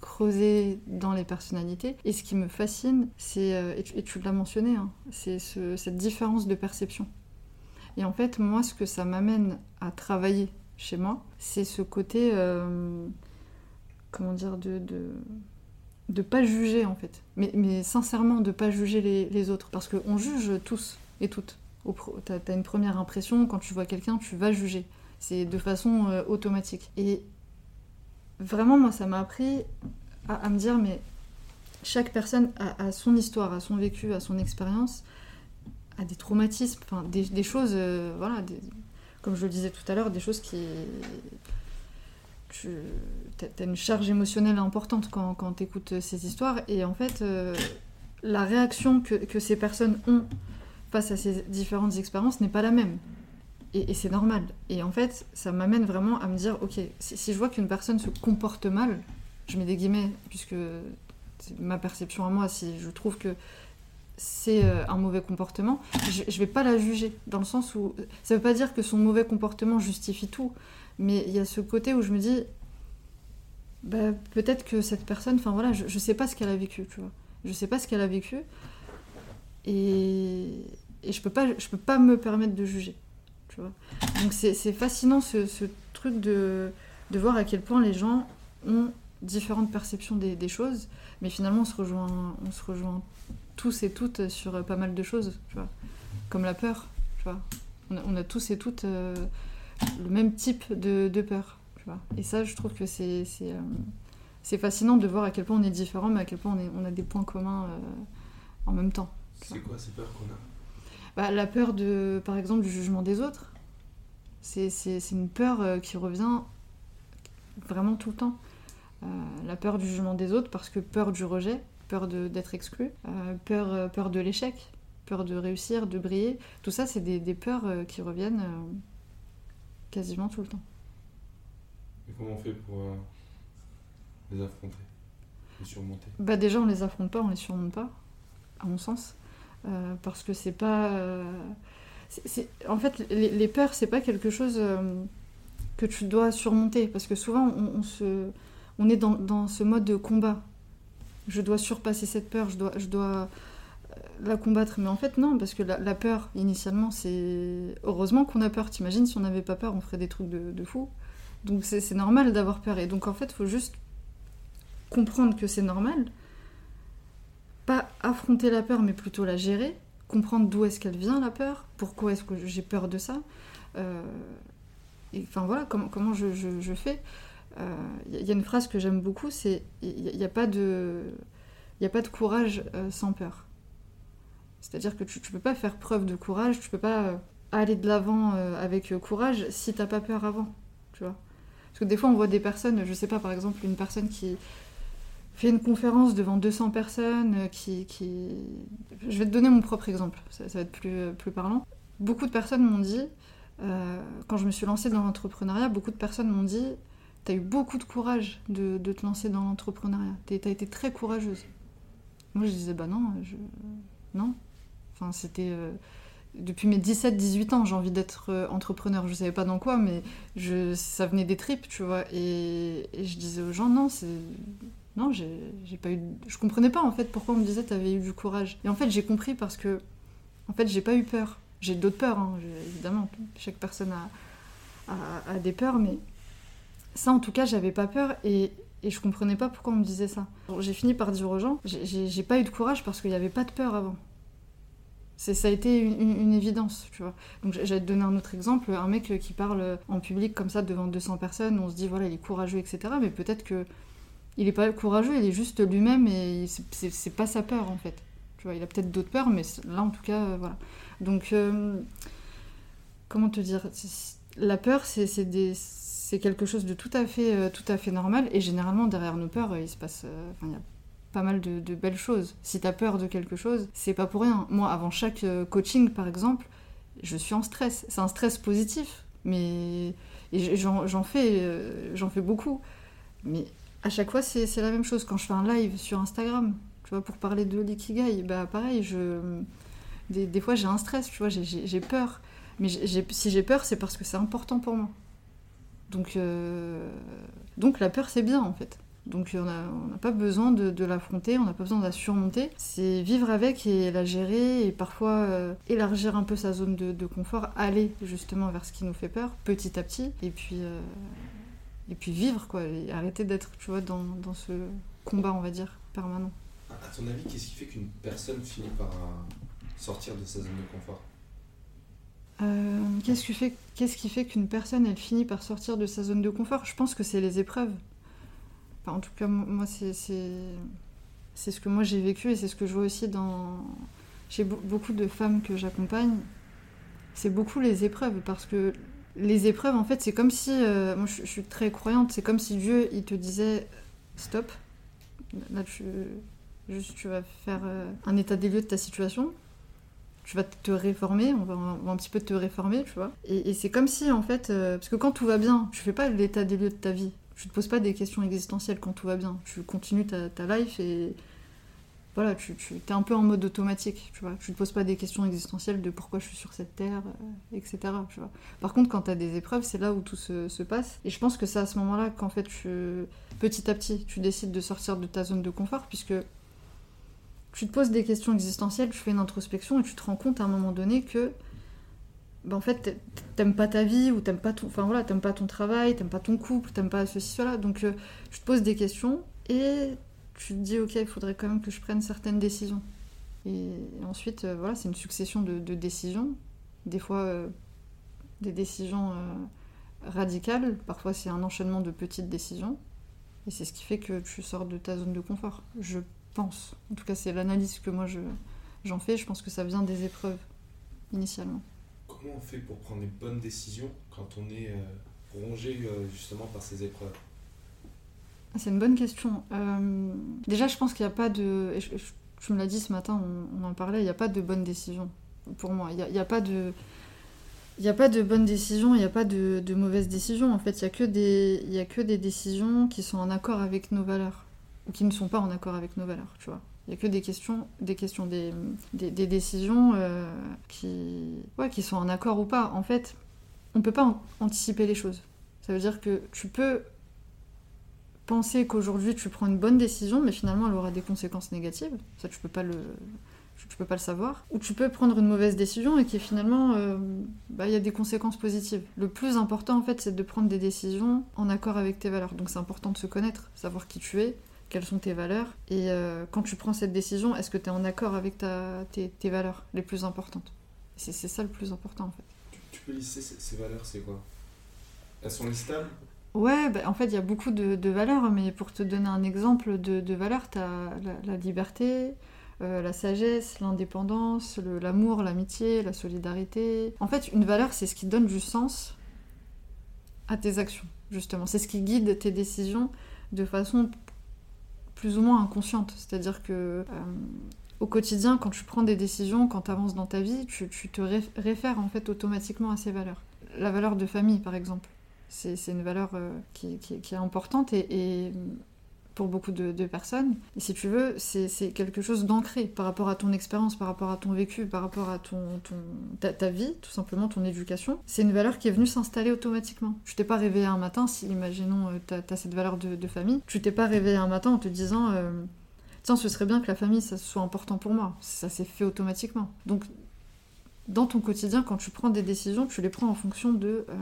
creuser dans les personnalités. Et ce qui me fascine, c'est, euh, et tu, l'as mentionné, hein, c'est ce- cette différence de perception. Et en fait, moi, ce que ça m'amène à travailler chez moi, c'est ce côté, euh, comment dire, de, de pas juger en fait. Mais, sincèrement, de pas juger les, autres. Parce qu'on juge tous et toutes. T'as as une première impression, quand tu vois quelqu'un, tu vas juger. C'est de façon euh, automatique. Et vraiment, moi, ça m'a appris à, me dire, mais chaque personne a, son histoire, a son vécu, a son expérience, a des traumatismes, des, choses, euh, comme je le disais tout à l'heure, des choses qui. Tu as une charge émotionnelle importante quand, quand tu écoutes ces histoires. Et en fait, euh, la réaction que, que ces personnes ont face à ces différentes expériences n'est pas la même. Et, c'est normal. Et en fait, ça m'amène vraiment à me dire, ok, si, si je vois qu'une personne se comporte mal, je mets des guillemets, puisque c'est ma perception à moi, si je trouve que c'est euh, un mauvais comportement, je, je vais pas la juger, dans le sens où ça veut pas dire que son mauvais comportement justifie tout, mais il y a ce côté où je me dis, bah, peut-être que cette personne, enfin voilà, je, je sais pas ce qu'elle a vécu, tu vois, je sais pas ce qu'elle a vécu, et, et je peux pas, peux pas me permettre de juger, tu vois. Donc c'est c'est fascinant ce, ce truc de, de voir à quel point les gens ont différentes perceptions des, des choses, mais finalement on se rejoint, on se rejoint tous et toutes sur pas mal de choses, tu vois. Comme la peur, tu vois. On a, on a tous et toutes euh, le même type de, de peur, tu vois. Et ça, je trouve que c'est c'est, euh, c'est fascinant de voir à quel point on est différent, mais à quel point on, est, on a des points communs euh, en même temps. C'est quoi ces peurs qu'on a? Bah, la peur, de, par exemple, du jugement des autres, c'est c'est- c'est une peur euh, qui revient vraiment tout le temps. Euh, la peur du jugement des autres, parce que peur du rejet, peur d'être exclu, euh, peur, euh, peur de l'échec, peur de réussir, de briller. Tout ça, c'est des, des peurs euh, qui reviennent quasiment tout le temps. Et comment on fait pour les affronter, les surmonter? Bah déjà on les affronte pas, on les surmonte pas, à mon sens, Euh, parce que c'est pas, euh, en fait les, les peurs c'est pas quelque chose euh, que tu dois surmonter, parce que souvent on, on se, on est dans, dans ce mode de combat. Je dois surpasser cette peur, je dois, euh, la combattre, mais en fait non, parce que la, peur initialement c'est heureusement qu'on a peur. T'imagines si on n'avait pas peur, on ferait des trucs de, de fou. Donc c'est normal d'avoir peur, et donc en fait faut juste comprendre que c'est normal, pas affronter la peur, mais plutôt la gérer, comprendre d'où est-ce qu'elle vient la peur, pourquoi est-ce que j'ai peur de ça, euh, et enfin voilà comment, je fais. Il y, a une phrase que j'aime beaucoup, c'est il n'y a, pas de a pas de courage euh, sans peur. C'est-à-dire que tu ne peux pas faire preuve de courage, tu peux pas euh, aller de l'avant euh, avec euh, courage si t'as pas peur avant, tu vois. Parce que des fois on voit des personnes, je sais pas par exemple une personne qui fait une conférence devant 200 personnes, euh, qui. Je vais te donner mon propre exemple, ça, va être plus, euh, plus parlant. Beaucoup de personnes m'ont dit, euh, quand je me suis lancée dans l'entrepreneuriat, beaucoup de personnes m'ont dit T'as eu beaucoup de courage de, te lancer dans l'entrepreneuriat, T'es- t'as été très courageuse. Moi je disais Bah non, non. Enfin, c'était. euh, Depuis mes 17-18 ans, j'ai envie d'être euh, entrepreneur. Je savais pas dans quoi, mais ça venait des tripes, tu vois. Et, je disais aux gens Non, c'est. Non, j'ai pas eu. Je comprenais pas en fait pourquoi on me disait t'avais eu du courage. Et en fait, j'ai compris parce que. En fait, j'ai pas eu peur. J'ai d'autres peurs, hein, évidemment. Chaque personne a des peurs, mais ça, en tout cas, j'avais pas peur et, et je comprenais pas pourquoi on me disait ça. J'ai fini par dire aux gens j'ai- pas eu de courage parce qu'il y avait pas de peur avant. Ça a été une, évidence, tu vois. Donc j'allais te donner un autre exemple, un mec qui parle en public comme ça devant 200 personnes, on se dit voilà il est courageux, etc. Mais peut-être que il est pas courageux, il est juste lui-même et c'est- pas sa peur en fait. Tu vois, il a peut-être d'autres peurs, mais là en tout cas, euh, voilà. Donc euh, comment te dire La peur, c'est des- c'est quelque chose de tout à fait, euh, tout à fait normal et généralement derrière nos peurs, euh, il se passe, euh, il y a pas mal de, belles choses. Si t'as peur de quelque chose, c'est pas pour rien. Moi, avant chaque coaching, par exemple, je suis en stress. C'est un stress positif, mais j'en fais, j'en fais beaucoup. Mais à chaque fois, c'est la même chose. Quand je fais un live sur Instagram, tu vois, pour parler de l'ikigai, bah pareil, je des, des fois j'ai un stress, tu vois, j'ai- peur. Mais si j'ai peur, c'est parce que c'est important pour moi. Donc, euh, donc la peur, c'est bien en fait. Donc on n'a pas besoin de, l'affronter, on n'a pas besoin de la surmonter. C'est vivre avec et la gérer et parfois euh, élargir un peu sa zone de, confort, aller justement vers ce qui nous fait peur petit à petit et puis, euh, et puis vivre quoi. Et arrêter d'être dans, dans ce combat, on va dire, permanent. À ton avis, qu'est-ce qui fait qu'une personne finit par sortir de sa zone de confort? Euh, Qu'est-ce qui fait, qu'une personne elle finit par sortir de sa zone de confort? Je pense que c'est les épreuves. En tout cas, mo- moi c'est ce que moi j'ai vécu et c'est ce que je vois aussi dans chez be- beaucoup de femmes que j'accompagne. C'est beaucoup les épreuves parce que les épreuves en fait c'est comme si euh, moi je, suis très croyante c'est comme si Dieu il te disait stop là tu juste tu vas faire euh, un état des lieux de ta situation tu vas te réformer, on va, un petit peu te réformer, tu vois. Et, c'est comme si, en fait, euh, parce que quand tout va bien, tu fais pas l'état des lieux de ta vie. Tu te poses pas des questions existentielles quand tout va bien. Tu continues ta, ta life et voilà, tu, es un peu en mode automatique, tu vois. Tu te poses pas des questions existentielles de pourquoi je suis sur cette terre, euh, etc. Tu vois. Par contre, quand tu as des épreuves, c'est là où tout se, se passe. Et je pense que c'est à ce moment-là qu'en fait, petit à petit, tu décides de sortir de ta zone de confort, puisque tu te poses des questions existentielles, tu fais une introspection et tu te rends compte à un moment donné que bah en fait t'aimes pas ta vie ou t'aimes pas ton enfin voilà t'aimes pas ton travail t'aimes pas ton couple t'aimes pas ceci cela. Donc euh, tu te poses des questions et tu te dis ok il faudrait quand même que je prenne certaines décisions. Et ensuite euh, voilà c'est une succession de, décisions. Des fois euh, des décisions euh, radicales. Parfois c'est un enchaînement de petites décisions. Et c'est ce qui fait que tu sors de ta zone de confort pense en tout cas c'est l'analyse que moi je j'en fais je pense que ça vient des épreuves initialement Comment on fait pour prendre les bonnes décisions quand on est euh, rongé euh, justement par ces épreuves? Ah, C'est une bonne question. Euh, déjà, je pense qu'il n'y a pas de. je- me l'as dit ce matin, on, on en parlait, il n'y a pas de bonne décision pour moi. Il n'y a, pas de. Il n'y a pas de bonnes décisions, il n'y a pas de, de mauvaises décisions. En fait, il n'y a, que des- il y a que des décisions qui sont en accord avec nos valeurs. Ou qui ne sont pas en accord avec nos valeurs, tu vois. Il n'y a que des questions, des, questions, des, des, décisions euh, qui, ouais, qui sont en accord ou pas. En fait, on ne peut pas an- anticiper les choses. Ça veut dire que tu peux penser qu'aujourd'hui tu prends une bonne décision, mais finalement elle aura des conséquences négatives. Ça, tu peux pas le, tu peux pas le savoir. Ou tu peux prendre une mauvaise décision et qui finalement, euh, bah, il y a des conséquences positives. Le plus important en fait, c'est de prendre des décisions en accord avec tes valeurs. Donc c'est important de se connaître, savoir qui tu es, quelles sont tes valeurs. Et euh, quand tu prends cette décision, est-ce que tu es en accord avec ta, tes, tes valeurs les plus importantes? C'est ça le plus important en fait. Tu, tu peux lister ces, ces valeurs, c'est quoi? Elles sont listables? Ouais, bah, en fait, il y a beaucoup de, de valeurs, mais pour te donner un exemple de, de valeurs, tu as la, la liberté, euh, la sagesse, l'indépendance, l'amour, l'amitié, la solidarité. En fait, une valeur, c'est ce qui donne du sens à tes actions, justement. C'est ce qui guide tes décisions de façon plus ou moins inconsciente. C'est-à-dire que euh, au quotidien, quand tu prends des décisions, quand tu avances dans ta vie, tu, te réf- réfères en fait automatiquement à ces valeurs. La valeur de famille, par exemple. C'est une valeur euh, qui, est importante et pour beaucoup de, personnes. Et si tu veux, c'est quelque chose d'ancré par rapport à ton expérience, par rapport à ton vécu, par rapport à ton, ton- ta, vie, tout simplement, ton éducation. C'est une valeur qui est venue s'installer automatiquement. Tu t'es pas réveillé un matin, si imaginons tu as, cette valeur de, de famille, tu t'es pas réveillé un matin en te disant... euh, Tiens, ce serait bien que la famille, ça soit important pour moi. Ça s'est fait automatiquement. Donc, dans ton quotidien, quand tu prends des décisions, tu les prends en fonction de, euh,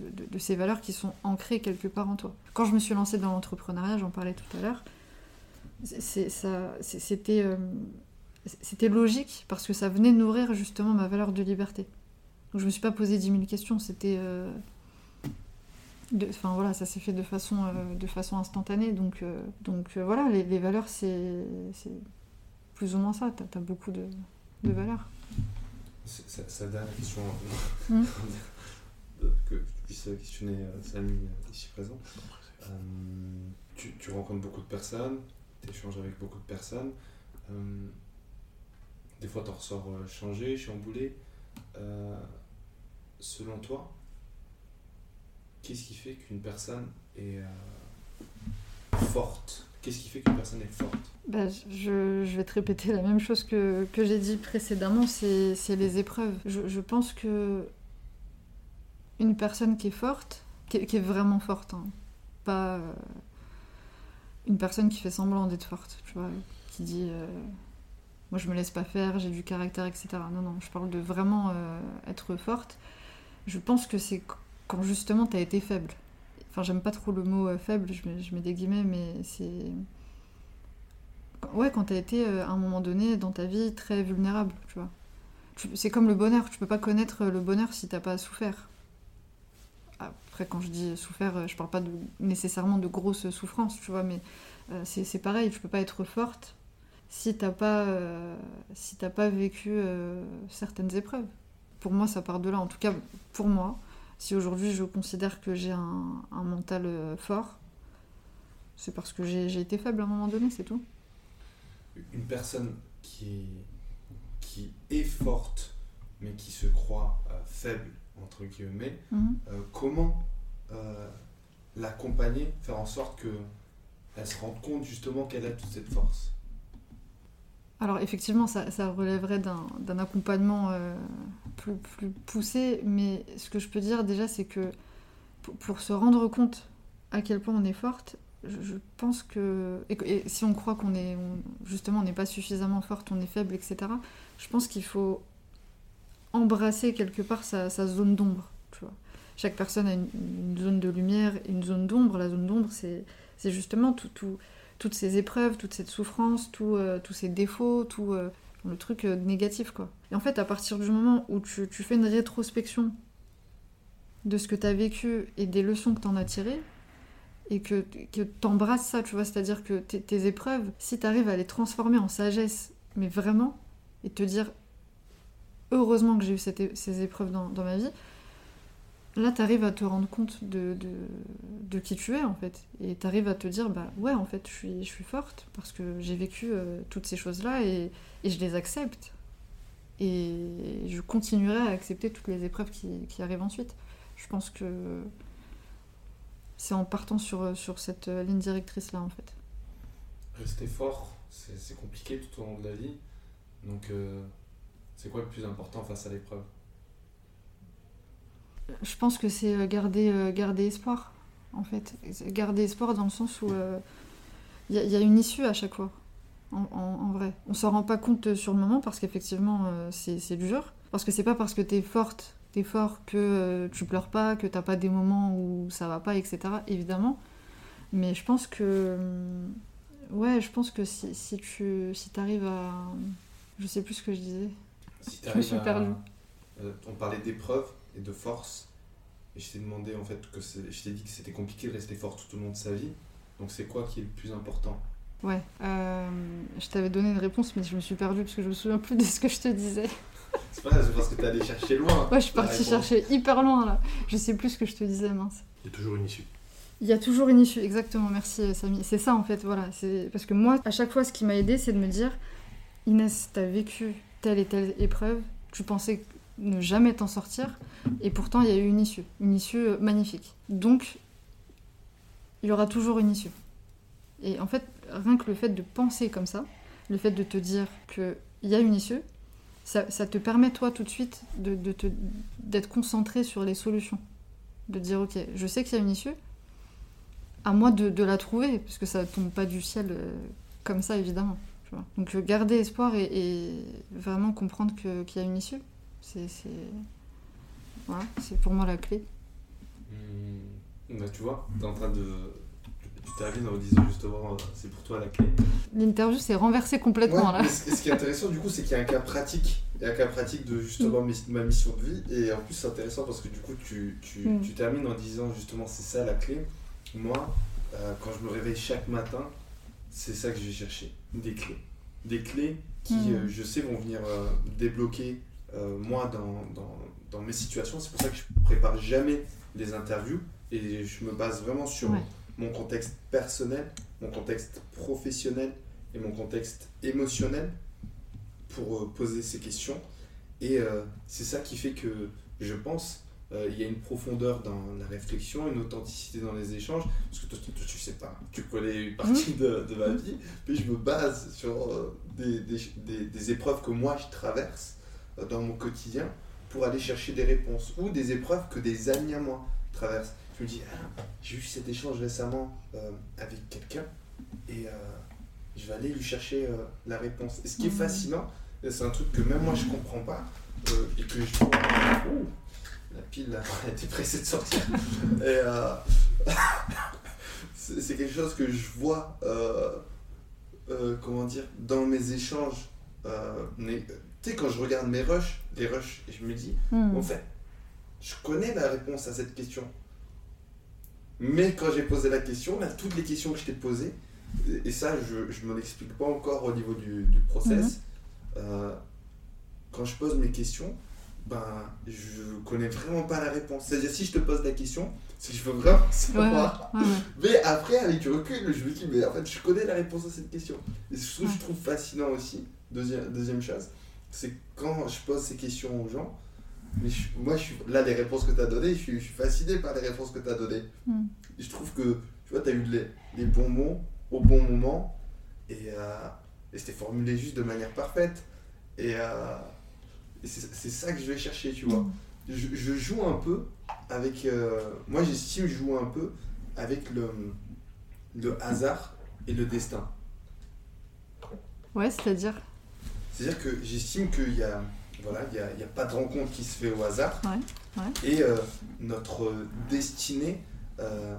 de, de- ces valeurs qui sont ancrées quelque part en toi. Quand je me suis lancée dans l'entrepreneuriat, j'en parlais tout à l'heure, c'était euh, logique parce que ça venait nourrir justement ma valeur de liberté. Donc je me suis pas posé 10 000 questions, c'était... euh, Enfin voilà, ça s'est fait de façon, euh, de façon instantanée. Donc, donc voilà, les, valeurs, c'est plus ou moins ça. T'as as beaucoup de, de valeurs. C'est la dernière question Mm. de- que je puisse questionner euh, Samy euh, ici présent. Euh, tu, tu rencontres beaucoup de personnes, tu échanges avec beaucoup de personnes. Euh, des fois, tu en ressors euh, changé, chamboulé. Euh, selon toi, qu'est-ce qui fait qu'une personne est euh, forte Qu'est-ce qui fait qu'une personne est forte? Bah, je, vais te répéter la même chose que, que j'ai dit précédemment, c'est les épreuves. Je, pense que une personne qui est forte, qui est, vraiment forte, hein, pas euh, une personne qui fait semblant d'être forte, tu vois, qui dit euh, moi je me laisse pas faire, j'ai du caractère, etc. Non, non, je parle de vraiment euh, être forte. Je pense que c'est qu- quand justement tu as été faible. Enfin, j'aime pas trop le mot euh, faible, je mets, des guillemets, mais c'est. Ouais, quand t'as été euh, à un moment donné dans ta vie très vulnérable, tu vois. C'est comme le bonheur, tu peux pas connaître le bonheur si t'as pas souffert. Après, quand je dis souffert, euh, je parle pas nécessairement de grosses souffrances, tu vois, mais euh, c'est pareil, tu peux pas être forte si t'as pas, euh, si pas vécu euh, certaines épreuves. Pour moi, ça part de là. En tout cas, pour moi, si aujourd'hui je considère que j'ai un, un mental euh, fort, c'est parce que j'ai été faible à un moment donné, c'est tout. Une personne qui, qui est forte, mais qui se croit euh, faible, entre guillemets, Mhm. euh, comment euh, l'accompagner, faire en sorte qu'elle se rende compte justement qu'elle a toute cette force? Alors effectivement, ça, relèverait d'un accompagnement euh, plus, poussé, mais ce que je peux dire déjà, c'est que pour, se rendre compte à quel point on est forte, je, pense que... Et, si on croit qu'on est... justement, on n'est pas suffisamment forte, on est faible, etc., je pense qu'il faut embrasser quelque part sa, zone d'ombre. Chaque personne a une, zone de lumière et une zone d'ombre. La zone d'ombre, c'est c'est justement tout, tout, toutes ces épreuves, toute cette souffrance, euh, tous ces défauts, tout euh, le truc euh, négatif, quoi. Et en fait, à partir du moment où tu, fais une rétrospection de ce que tu as vécu et des leçons que tu en as tirées, et que, que tu embrasses ça, tu vois, c'est-à-dire que tes, épreuves, si tu arrives à les transformer en sagesse, mais vraiment, et te dire heureusement que j'ai eu ces épreuves dans ma vie, là, tu arrives à te rendre compte de, qui tu es, en fait. Et tu arrives à te dire, bah ouais, en fait, je suis, forte parce que j'ai vécu euh, toutes ces choses-là et, je les accepte. Et je continuerai à accepter toutes les épreuves qui, arrivent ensuite. Je pense que c'est en partant sur, cette ligne directrice-là, en fait. Rester fort, c'est c'est compliqué tout au long de la vie. Donc, euh, c'est quoi le plus important face à l'épreuve? Je pense que c'est euh, garder, euh, garder espoir, en fait. Garder espoir dans le sens où il y, a- il y a une issue à chaque fois, en, en- en vrai. On s'en rend pas compte sur le moment parce qu'effectivement, euh, c'est dur. Parce que c'est pas parce que t'es forte, t'es fort que euh, tu pleures pas, que t'as pas des moments où ça va pas, etc. Évidemment. Mais je pense que. Ouais, je pense que si, si tu si t'arrives à. Je sais plus ce que je disais. Si Je me suis à- perdue. euh, on parlait d'épreuves et de force. Et je t'ai demandé en fait que je t'ai dit que c'était compliqué de rester fort tout au long de sa vie. Donc c'est quoi qui est le plus important? Ouais. euh, je t'avais donné une réponse, mais je me suis perdue parce que je me souviens plus de ce que je te disais. C'est pas c'est parce que t'es allé chercher loin. Ouais, je suis partie chercher hyper loin là. Je sais plus ce que je te disais, mince. Il y a toujours une issue. Il y a toujours une issue, exactement, merci Samy. C'est ça en fait, voilà. C'est Parce que moi, à chaque fois, ce qui m'a aidé, c'est de me dire Inès, t'as vécu telle et telle épreuve, tu pensais ne jamais t'en sortir, et pourtant il y a eu une issue, une issue euh, magnifique. Donc, il y aura toujours une issue. Et en fait, rien que le fait de penser comme ça, le fait de te dire qu'il y a une issue, ça, te permet toi tout de suite de, te- d'être concentré sur les solutions. De dire ok, je sais qu'il y a une issue, à moi de, la trouver, parce que ça tombe pas du ciel euh, comme ça évidemment. Donc euh, garder espoir et, vraiment comprendre qu'il y a une issue, c'est c'est- voilà, c'est pour moi la clé. Hmm, bah, tu vois, t'es en train de. Tu termines en disant justement, euh, c'est pour toi la clé. L'interview s'est renversée complètement Ouais, là. ce ce qui est intéressant du coup, c'est qu'il y a un cas pratique. Il y a un cas pratique de justement mis- ma mission de vie. Et en plus, c'est intéressant parce que du coup, tu, tu, tu termines en disant justement, c'est ça la clé. Moi, euh, quand je me réveille chaque matin, c'est ça que je vais chercher. Des clés. Des clés qui, euh, je sais, vont venir euh, débloquer euh, moi dans, dans, dans mes situations. C'est pour ça que je prépare jamais les interviews. Et je me base vraiment sur Ouais. mon contexte personnel, mon contexte professionnel et mon contexte émotionnel pour euh, poser ces questions. Et euh, c'est ça qui fait que je pense il y a une profondeur dans la réflexion, une authenticité dans les échanges. Parce que toi, toi, tu sais pas, tu connais une partie de, de ma vie, mais je me base sur des, des, des- des épreuves que moi je traverse dans mon quotidien pour aller chercher des réponses ou des épreuves que des amis à moi traversent. Je me dis, ah, j'ai eu cet échange récemment euh, avec quelqu'un et euh, je vais aller lui chercher euh, la réponse. Et ce qui est Mhm. fascinant, c'est un truc que même moi je comprends pas et que je. Ouh, la pile là, elle était pressée de sortir. et c'est quelque chose que je vois, comment dire, dans mes échanges. mais, tu sais, quand je regarde mes rushs, les rushs, et je me dis, Hmm. en fait, je connais la réponse à cette question. Mais quand j'ai posé la question, là, toutes les questions que je t'ai posées, et, ça, je je m'en explique pas encore au niveau du, du process, euh, quand je pose mes questions, ben, je connais vraiment pas la réponse. C'est-à-dire, si je te pose la question, c'est que je veux vraiment ouais, savoir. ouais, ouais. Mais après, avec du recul, je me dis, mais en fait, je connais la réponse à cette question. Et ce que je trouve fascinant aussi, deuxième, deuxième chose, c'est quand je pose ces questions aux gens, mais je- moi, je suis, là, les réponses que tu as données, je suis, je suis fasciné par les réponses que tu as données. Mm. Et je trouve que, tu vois, tu as eu les, les bons mots au bon moment, et, euh, et c'était formulé juste de manière parfaite. Et, euh, et c'est c'est ça que je vais chercher, tu vois Hmm. je, je joue un peu avec. euh, moi, j'estime jouer un peu avec le, le hasard et le destin. Ouais, c'est-à-dire? C'est-à-dire que j'estime qu'il y a. Voilà, il y a, pas de rencontre qui se fait au hasard. Ouais, ouais. Et euh, notre destinée, euh,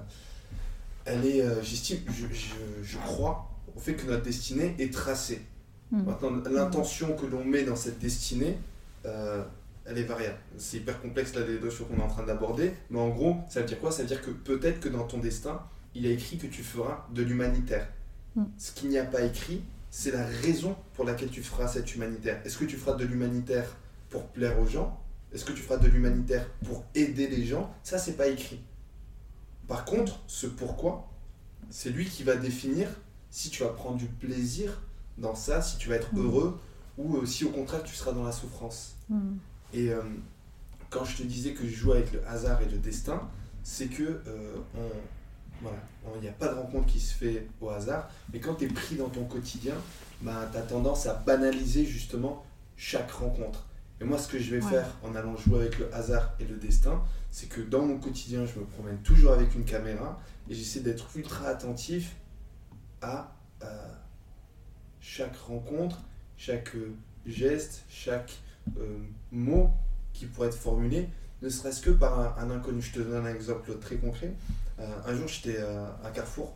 elle est. euh, j'estime, je, je, je crois au fait que notre destinée est tracée. Hmm. Maintenant, l'intention que l'on met dans cette destinée, euh, elle est variable. C'est hyper complexe là les notions qu'on est en train d'aborder, mais en gros, ça veut dire quoi? Ça veut dire que peut-être que dans ton destin, il a écrit que tu feras de l'humanitaire. Mm. Ce qu'il n'y a pas écrit, c'est la raison pour laquelle tu feras cette humanitaire. Est-ce que tu feras de l'humanitaire pour plaire aux gens? Est-ce que tu feras de l'humanitaire pour aider les gens? Ça, c'est pas écrit. Par contre, ce pourquoi, c'est lui qui va définir si tu vas prendre du plaisir dans ça, si tu vas être Mm. heureux ou euh, si au contraire tu seras dans la souffrance. Mm. Et euh, quand je te disais que je joue avec le hasard et le destin, c'est que euh, on- voilà, il n'y a pas de rencontre qui se fait au hasard, mais quand tu es pris dans ton quotidien, bah, tu as tendance à banaliser justement chaque rencontre. Et moi, ce que je vais Ouais. faire en allant jouer avec le hasard et le destin, c'est que dans mon quotidien, je me promène toujours avec une caméra et j'essaie d'être ultra attentif à euh, chaque rencontre, chaque euh, geste, chaque euh, mot qui pourrait être formulé, ne serait-ce que par un, un inconnu. Je te donne un exemple très concret. Euh, un jour, j'étais à Carrefour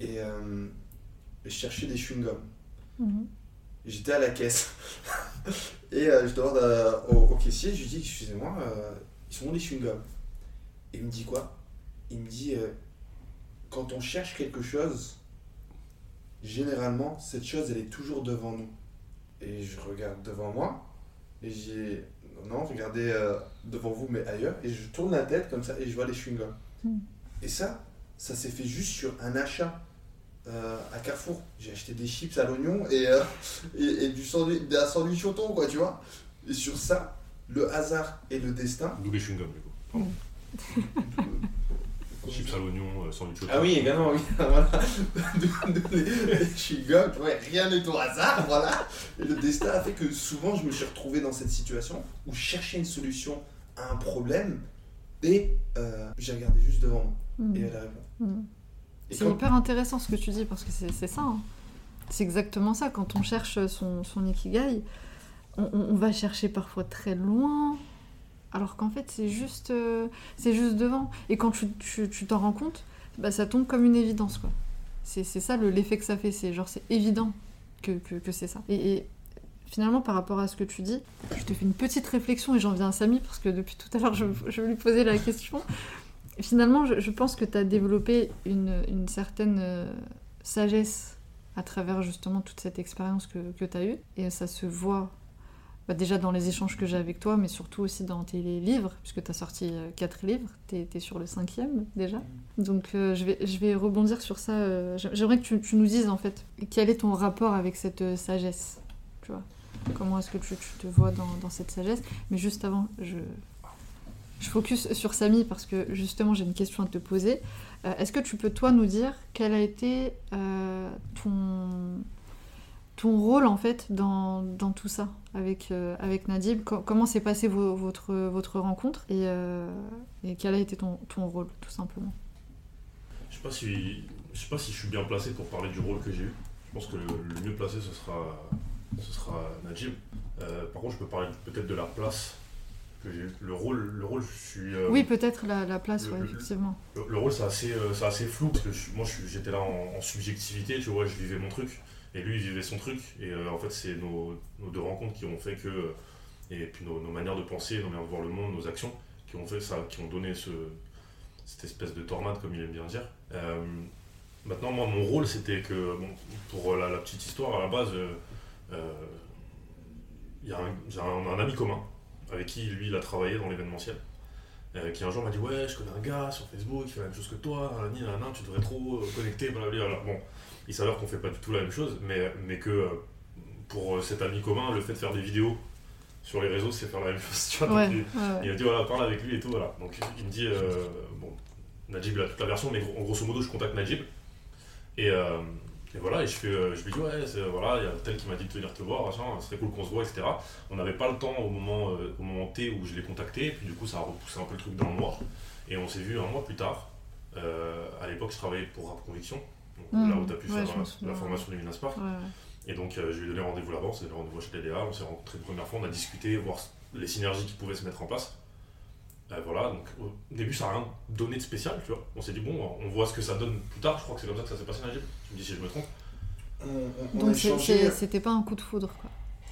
et euh, je cherchais des chewing-gums. Mhm. J'étais à la caisse et euh, je demande à- au, au caissier, je lui dis excusez-moi, ils sont où les chewing-gums? Il me dit quoi? Il me dit quand on cherche quelque chose, généralement cette chose elle est toujours devant nous. Et je regarde devant moi et j'ai non regardez euh, devant vous mais ailleurs et je tourne la tête comme ça et je vois les chewing-gums. Hmm. Et ça, ça s'est fait juste sur un achat euh, à Carrefour. J'ai acheté des chips à l'oignon et, euh, et, et du sandwich, d'un sandwich au thon, quoi, tu vois. Et sur ça, le hasard et le destin. D'où les chewing-gums, du coup. Chips à l'oignon, euh, sandwich au Ah thon. oui, également, oui. voilà. Les, chewing-gums, tu vois, rien n'est au hasard, voilà. Et le destin a fait que souvent, je me suis retrouvé dans cette situation où je cherchais une solution à un problème et euh, j'ai regardé juste devant moi Mm. et elle a répondu. Mm. C'est quand- hyper intéressant ce que tu dis parce que c'est c'est ça. hein. C'est exactement ça. Quand on cherche son, son ikigai, on, va chercher parfois très loin, alors qu'en fait c'est juste, euh, c'est juste devant. Et quand tu tu- tu t'en rends compte, bah, ça tombe comme une évidence. quoi. C'est c'est ça le- l'effet que ça fait. C'est genre c'est évident que, que, que c'est ça. Et, et finalement par rapport à ce que tu dis, je te fais une petite réflexion et j'en viens à Samy parce que depuis tout à l'heure je, je lui poser la question. Finalement, je, pense que tu as développé une, certaine euh, sagesse à travers justement toute cette expérience que, que tu as eue. Et ça se voit bah, déjà dans les échanges que j'ai avec toi, mais surtout aussi dans tes livres, puisque tu as sorti euh, quatre livres, tu es, sur le cinquième déjà. Donc euh, je, vais, je vais rebondir sur ça. euh, j'ai- J'aimerais que tu, tu nous dises en fait, quel est ton rapport avec cette sagesse tu vois? Comment est-ce que tu, te vois dans, cette sagesse Mais juste avant, je, je focus sur Samy parce que justement j'ai une question à te poser. Euh, Est-ce que tu peux toi nous dire quel a été euh, ton, ton rôle en fait dans, dans tout ça avec, euh, avec Nadib? Co- Comment s'est passée vo- votre, votre rencontre et, et quel a été ton, ton rôle tout simplement? Je sais pas si je sais pas si je suis bien placé pour parler du rôle que j'ai eu. Je pense que le mieux placé ce sera ce sera Najib. Euh, par contre, je peux parler peut-être de la place que. Le rôle, le rôle, je suis. euh, Oui, peut-être la, la place, le- ouais, effectivement. Le, le rôle, c'est assez, euh, assez flou parce que je- moi, j'étais là en, en subjectivité, tu vois, je vivais mon truc et lui, il vivait son truc. Et euh, en fait, c'est nos, nos deux rencontres qui ont fait que. Et puis nos, nos manières de penser, nos manières de voir le monde, nos actions, qui ont fait ça, qui ont donné ce, cette espèce de tornade, comme il aime bien dire. Maintenant, moi, mon rôle, c'était que, bon, pour la, la petite histoire, à la base, euh, il y a un, j'ai un, un ami commun avec qui lui il a travaillé dans l'événementiel euh, qui un jour m'a dit ouais je connais un gars sur Facebook qui fait la même chose que toi nanani, nanana, tu devrais trop euh, connecter blablabla bon il s'avère qu'on fait pas du tout la même chose mais, mais que euh, pour euh, cet ami commun le fait de faire des vidéos sur les réseaux c'est faire la même chose tu vois, Ouais, il- ouais, ouais. il m'a dit voilà, parle avec lui et tout, voilà. Donc il me dit, euh, bon, Najib a toute la version, mais gros- en grosso modo je contacte Najib. Et, euh, et voilà, et je, fais, euh, je lui dis, ouais, c'est- voilà, il y a tel qui m'a dit de venir te voir, machin, ce serait cool qu'on se voit, etc. On n'avait pas le temps au moment, euh, au moment T où je l'ai contacté, et puis du coup ça a repoussé un peu le truc dans le mois. Et on s'est vu un mois plus tard. Euh, à l'époque, je travaillais pour Rap Conviction, donc, Mhm. là où tu as pu Ouais, faire la- formation du. Ouais, ouais. Et donc euh, je lui ai donné rendez-vous là-bas, on s'est donné rendez-vous chez TDA, on s'est rencontrés une première fois, on a discuté, voir les synergies qui pouvaient se mettre en place. Euh, voilà, donc au début ça n'a rien donné de spécial, tu vois. On s'est dit bon, on voit ce que ça donne plus tard, je crois que c'est comme ça que ça s'est passé Najib. Tu me dis si je me trompe. On, on- on a Donc c'est- c'était pas un coup de foudre, quoi.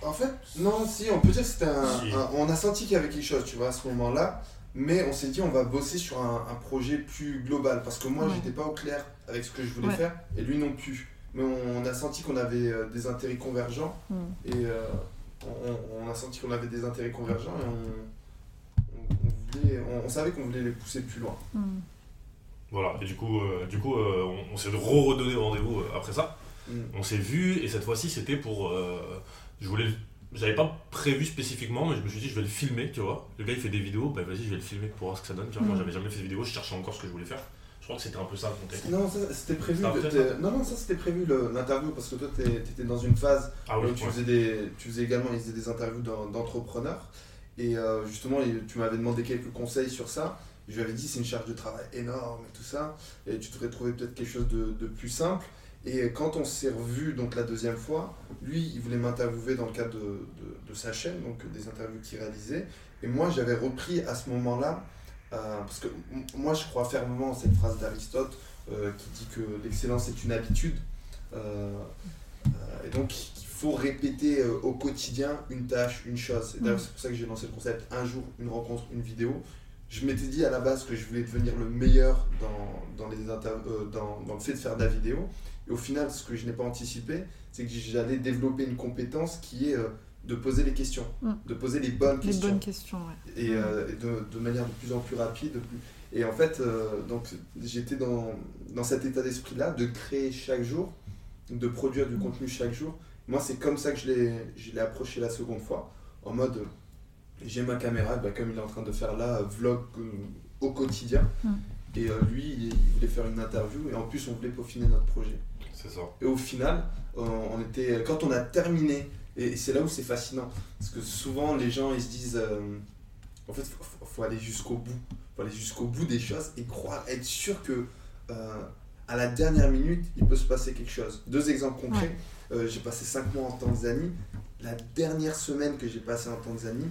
En fait, non, si, on peut dire que c'était un, Si. un- On a senti qu'il y avait quelque chose, tu vois, à ce moment-là. Mais on s'est dit, on va bosser sur un, un projet plus global. Parce que moi, Ouais. j'étais pas au clair avec ce que je voulais Ouais. faire, et lui non plus. Mais on, a senti qu'on avait euh, des intérêts convergents. Mm. Et euh, on, on a senti qu'on avait des intérêts convergents. Et on, on- savait qu'on voulait les pousser plus loin. Mm. Voilà, et du coup, euh, du coup euh, on, on s'est re-redonné rendez-vous euh, après ça. Mm. On s'est vu, et cette fois-ci c'était pour, euh, je voulais. J'avais pas prévu spécifiquement, mais je me suis dit, je vais le filmer, tu vois. Le gars, il fait des vidéos, bah vas-y, je vais le filmer pour voir ce que ça donne. Tu vois. Moi, Mm. j'avais jamais fait de vidéo, je cherchais encore ce que je voulais faire. Je crois que c'était un peu ça le contexte. Non, ça, c'était prévu. De- non, non, ça c'était prévu l'interview parce que toi tu étais dans une phase Ah oui, où tu, faisais des, tu faisais également ils faisaient des interviews d'en- d'entrepreneurs et euh, justement tu m'avais demandé quelques conseils sur ça. Je lui avais dit c'est une charge de travail énorme et tout ça et tu devrais trouver peut-être quelque chose de, de plus simple. Et quand on s'est revu donc la deuxième fois, lui il voulait m'interviewer dans le cadre de, de- sa chaîne, donc des interviews qu'il réalisait. Et moi j'avais repris à ce moment-là, euh, parce que moi je crois fermement en cette phrase d'Aristote euh, qui dit que l'excellence est une habitude. Et donc, faut répéter euh, au quotidien une tâche, une chose. Et d'ailleurs, Mm. c'est pour ça que j'ai lancé le concept un jour, une rencontre, une vidéo. Je m'étais dit à la base que je voulais devenir le meilleur dans, dans, les inter- euh, dans, dans le fait de faire de la vidéo. Et au final, ce que je n'ai pas anticipé, c'est que j'allais développer une compétence qui est euh, de poser les questions, Mm. de poser les bonnes Les questions bonnes questions, ouais. et, et de, de manière de plus en plus rapide. de plus- Et en fait, donc j'étais dans, dans cet état d'esprit-là, de créer chaque jour, de produire du contenu chaque jour. Moi, c'est comme ça que je l'ai je l'ai approché la seconde fois, en mode, j'ai ma caméra, bah, comme il est en train de faire là, vlog euh, au quotidien. Mm. Et euh, lui, il, il voulait faire une interview, et en plus, on voulait peaufiner notre projet. C'est ça. Et au final, euh, on était, quand on a terminé, et c'est là où c'est fascinant, parce que souvent les gens ils se disent, euh, en fait, faut, faut- aller jusqu'au bout, faut aller jusqu'au bout des choses et croire, être sûr que euh, à la dernière minute il peut se passer quelque chose. Deux exemples concrets. Euh, j'ai passé cinq mois en Tanzanie. La dernière semaine que j'ai passée en Tanzanie,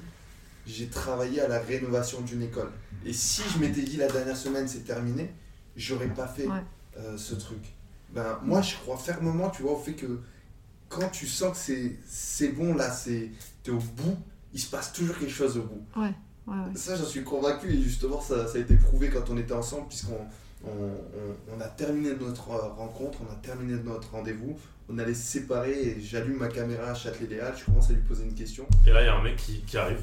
j'ai travaillé à la rénovation d'une école. Et si je m'étais dit la dernière semaine c'est terminé, j'aurais pas fait Ouais. euh, ce truc. Ben, moi, je crois fermement, tu vois, au fait que quand tu sens que c'est, c'est bon, là, c'est, t'es au bout, il se passe toujours quelque chose au bout. Ouais, ouais. Ça, j'en suis convaincu, et justement, ça, ça a été prouvé quand on était ensemble, puisqu'on on, on- on a terminé notre euh, rencontre, on a terminé notre rendez-vous, on allait se séparer, et j'allume ma caméra à Châtelet-Les-Halles, je commence à lui poser une question. Et là, il y a un mec qui, qui arrive.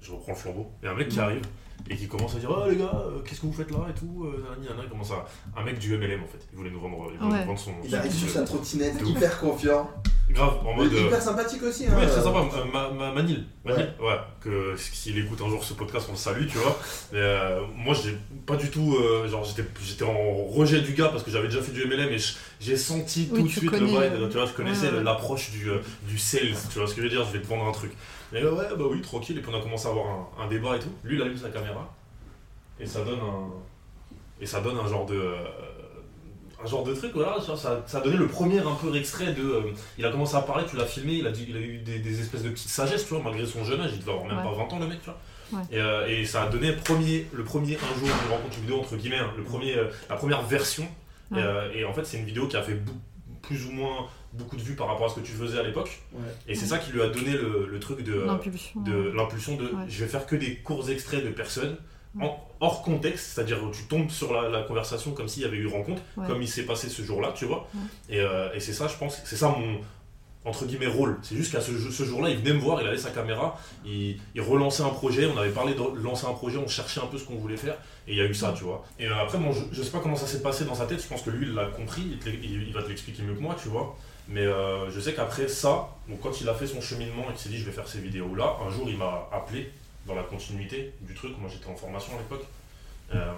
Je reprends le flambeau. Il y a un mec qui Ouais. arrive et qui commence à dire Oh les gars, euh, qu'est-ce que vous faites là et tout. euh, nanani, nanana. Il commence à. Un mec du MLM en fait. Il voulait nous vendre, il voulait Ouais. nous vendre son. Il arrive sur sa trottinette, ouf. hyper confiant, Grave, en mode. euh, hyper sympathique aussi. Hein, Ouais, très sympa. Euh, Ma, ma- Manil. Manil, ouais. Que s'il écoute un jour ce podcast, on le salue, tu vois. Mais euh, moi, j'ai pas du tout. euh, genre, j'étais j'étais en rejet du gars parce que j'avais déjà fait du MLM et je- j'ai senti Oui, tout de tu suite connais, le vibe. euh, Tu vois, je connaissais ouais, ouais. l'approche du, euh, du sales. Tu vois ce que je veux dire Je vais te vendre un truc. Mais euh, ouais, bah oui, tranquille. Et puis on a commencé à avoir un, un débat et tout. Lui, il allume sa caméra et ça donne un. Et ça donne un genre de. euh, un genre de truc, voilà, ça, ça, a donné le premier un peu extrait de. euh, il a commencé à parler, tu l'as filmé, il a, dit, il a eu des, des espèces de petites sagesses, tu vois, malgré son jeune âge, il devait avoir même Ouais. pas 20 ans le mec, tu vois. Ouais. Et, euh, et ça a donné premier, le premier un jour une rencontre vidéo, entre guillemets, hein, le premier, la première version. Et, Ouais. et en fait, c'est une vidéo qui a fait plus ou moins beaucoup de vues par rapport à ce que tu faisais à l'époque. Ouais. Et c'est Ouais. ça qui lui a donné le, le truc de, L'impulsion. de l'impulsion de Ouais. je vais faire que des courts extraits de personnes Ouais. en- hors contexte, c'est-à-dire tu tombes sur la, la conversation comme s'il y avait eu rencontre, Ouais. comme il s'est passé ce jour-là, tu vois. Ouais. Et, euh, et c'est ça, je pense, c'est ça mon entre guillemets rôle. C'est juste qu'à ce, ce jour-là, il venait me voir, il avait sa caméra, il, il relançait un projet, on avait parlé de lancer un projet, on cherchait un peu ce qu'on voulait faire, et il y a eu ça, tu vois. Et euh, après, bon, je, je sais pas comment ça s'est passé dans sa tête, je pense que lui, il l'a compris, il, te l'est- il- il va te l'expliquer mieux que moi, tu vois. Mais euh, je sais qu'après ça, donc quand il a fait son cheminement et qu'il s'est dit je vais faire ces vidéos-là, un jour il m'a appelé dans la continuité du truc, moi j'étais en formation à l'époque, Euh,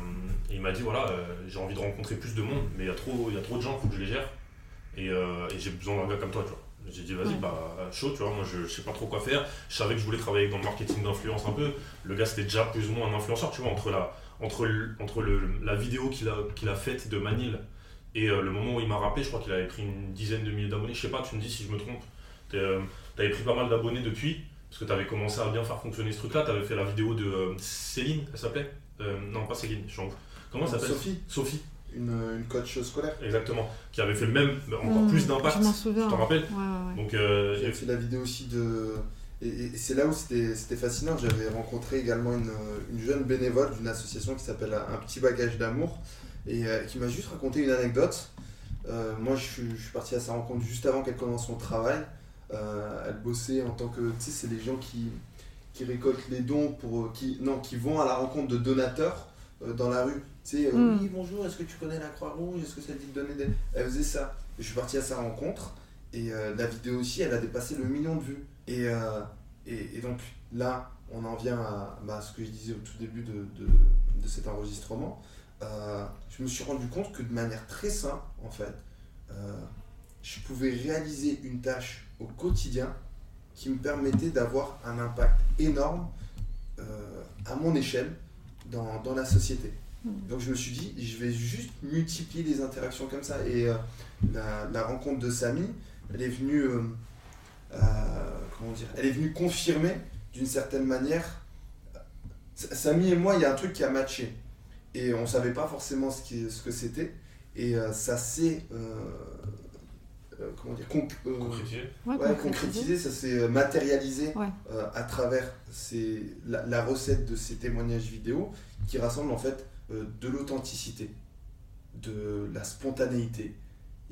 et il m'a dit voilà, euh, j'ai envie de rencontrer plus de monde, mais il y, a trop- y a trop de gens, il faut que je les gère, et, euh, et j'ai besoin d'un gars comme toi, tu vois. J'ai dit vas-y, bah chaud, tu vois, moi je, je sais pas trop quoi faire, je savais que je voulais travailler dans le marketing d'influence un peu, le gars c'était déjà plus ou moins un influenceur, tu vois, entre la, entre le- entre le, la vidéo qu'il a, qu'il a faite de Manil et euh, le moment où il m'a rappelé, je crois qu'il avait pris une dizaine de milliers d'abonnés, je sais pas, tu me dis si je me trompe, tu avais pris pas mal d'abonnés depuis, parce que tu avais commencé à bien faire fonctionner ce truc-là, tu avais fait la vidéo de euh, Céline, elle s'appelait Euh, Non, pas Céline, je suis en- Comment elle s'appelle? Sophie, Sophie, une, une coach scolaire. exactement, qui avait fait le même, mais encore Mmh, plus d'impact, Je m'en tu souviens. t'en rappelles? Ouais, ouais, euh, J'ai fait la vidéo aussi de. Et, et c'est là où c'était c'était fascinant. J'avais rencontré également une, une jeune bénévole d'une association qui s'appelle Un petit bagage d'amour et euh, qui m'a juste raconté une anecdote. Euh, moi, je suis, je suis parti à sa rencontre juste avant qu'elle commence son travail. Euh, elle bossait en tant que. Tu sais, c'est les gens qui, qui récoltent les dons pour. Qui, non, qui vont à la rencontre de donateurs dans la rue. Tu sais, euh, Mm. oui, bonjour, est-ce que tu connais la Croix-Rouge? Est-ce que ça te dit de donner des? Elle faisait ça. Je suis parti à sa rencontre. Et la vidéo aussi, elle a dépassé le million de vues. Et, et, et donc là, on en vient à bah, ce que je disais au tout début de, de, de cet enregistrement. Euh, je me suis rendu compte que de manière très simple, en fait, euh, je pouvais réaliser une tâche au quotidien qui me permettait d'avoir un impact énorme euh, à mon échelle dans, dans la société. Mm. Donc je me suis dit, je vais juste multiplier les interactions comme ça. Et la, la rencontre de Samy, elle est venue, comment dire, elle est venue confirmer d'une certaine manière. Samy et moi, il y a un truc qui a matché. Et on savait pas forcément ce, qui- ce que c'était. Et euh, ça s'est, euh, euh, comment dire, conc- euh, Concrétisé. Ouais, Ouais, concrétiser. concrétisé, ça s'est matérialisé Ouais. euh, à travers ces, la, la recette de ces témoignages vidéo qui rassemblent en fait euh, de l'authenticité, de la spontanéité.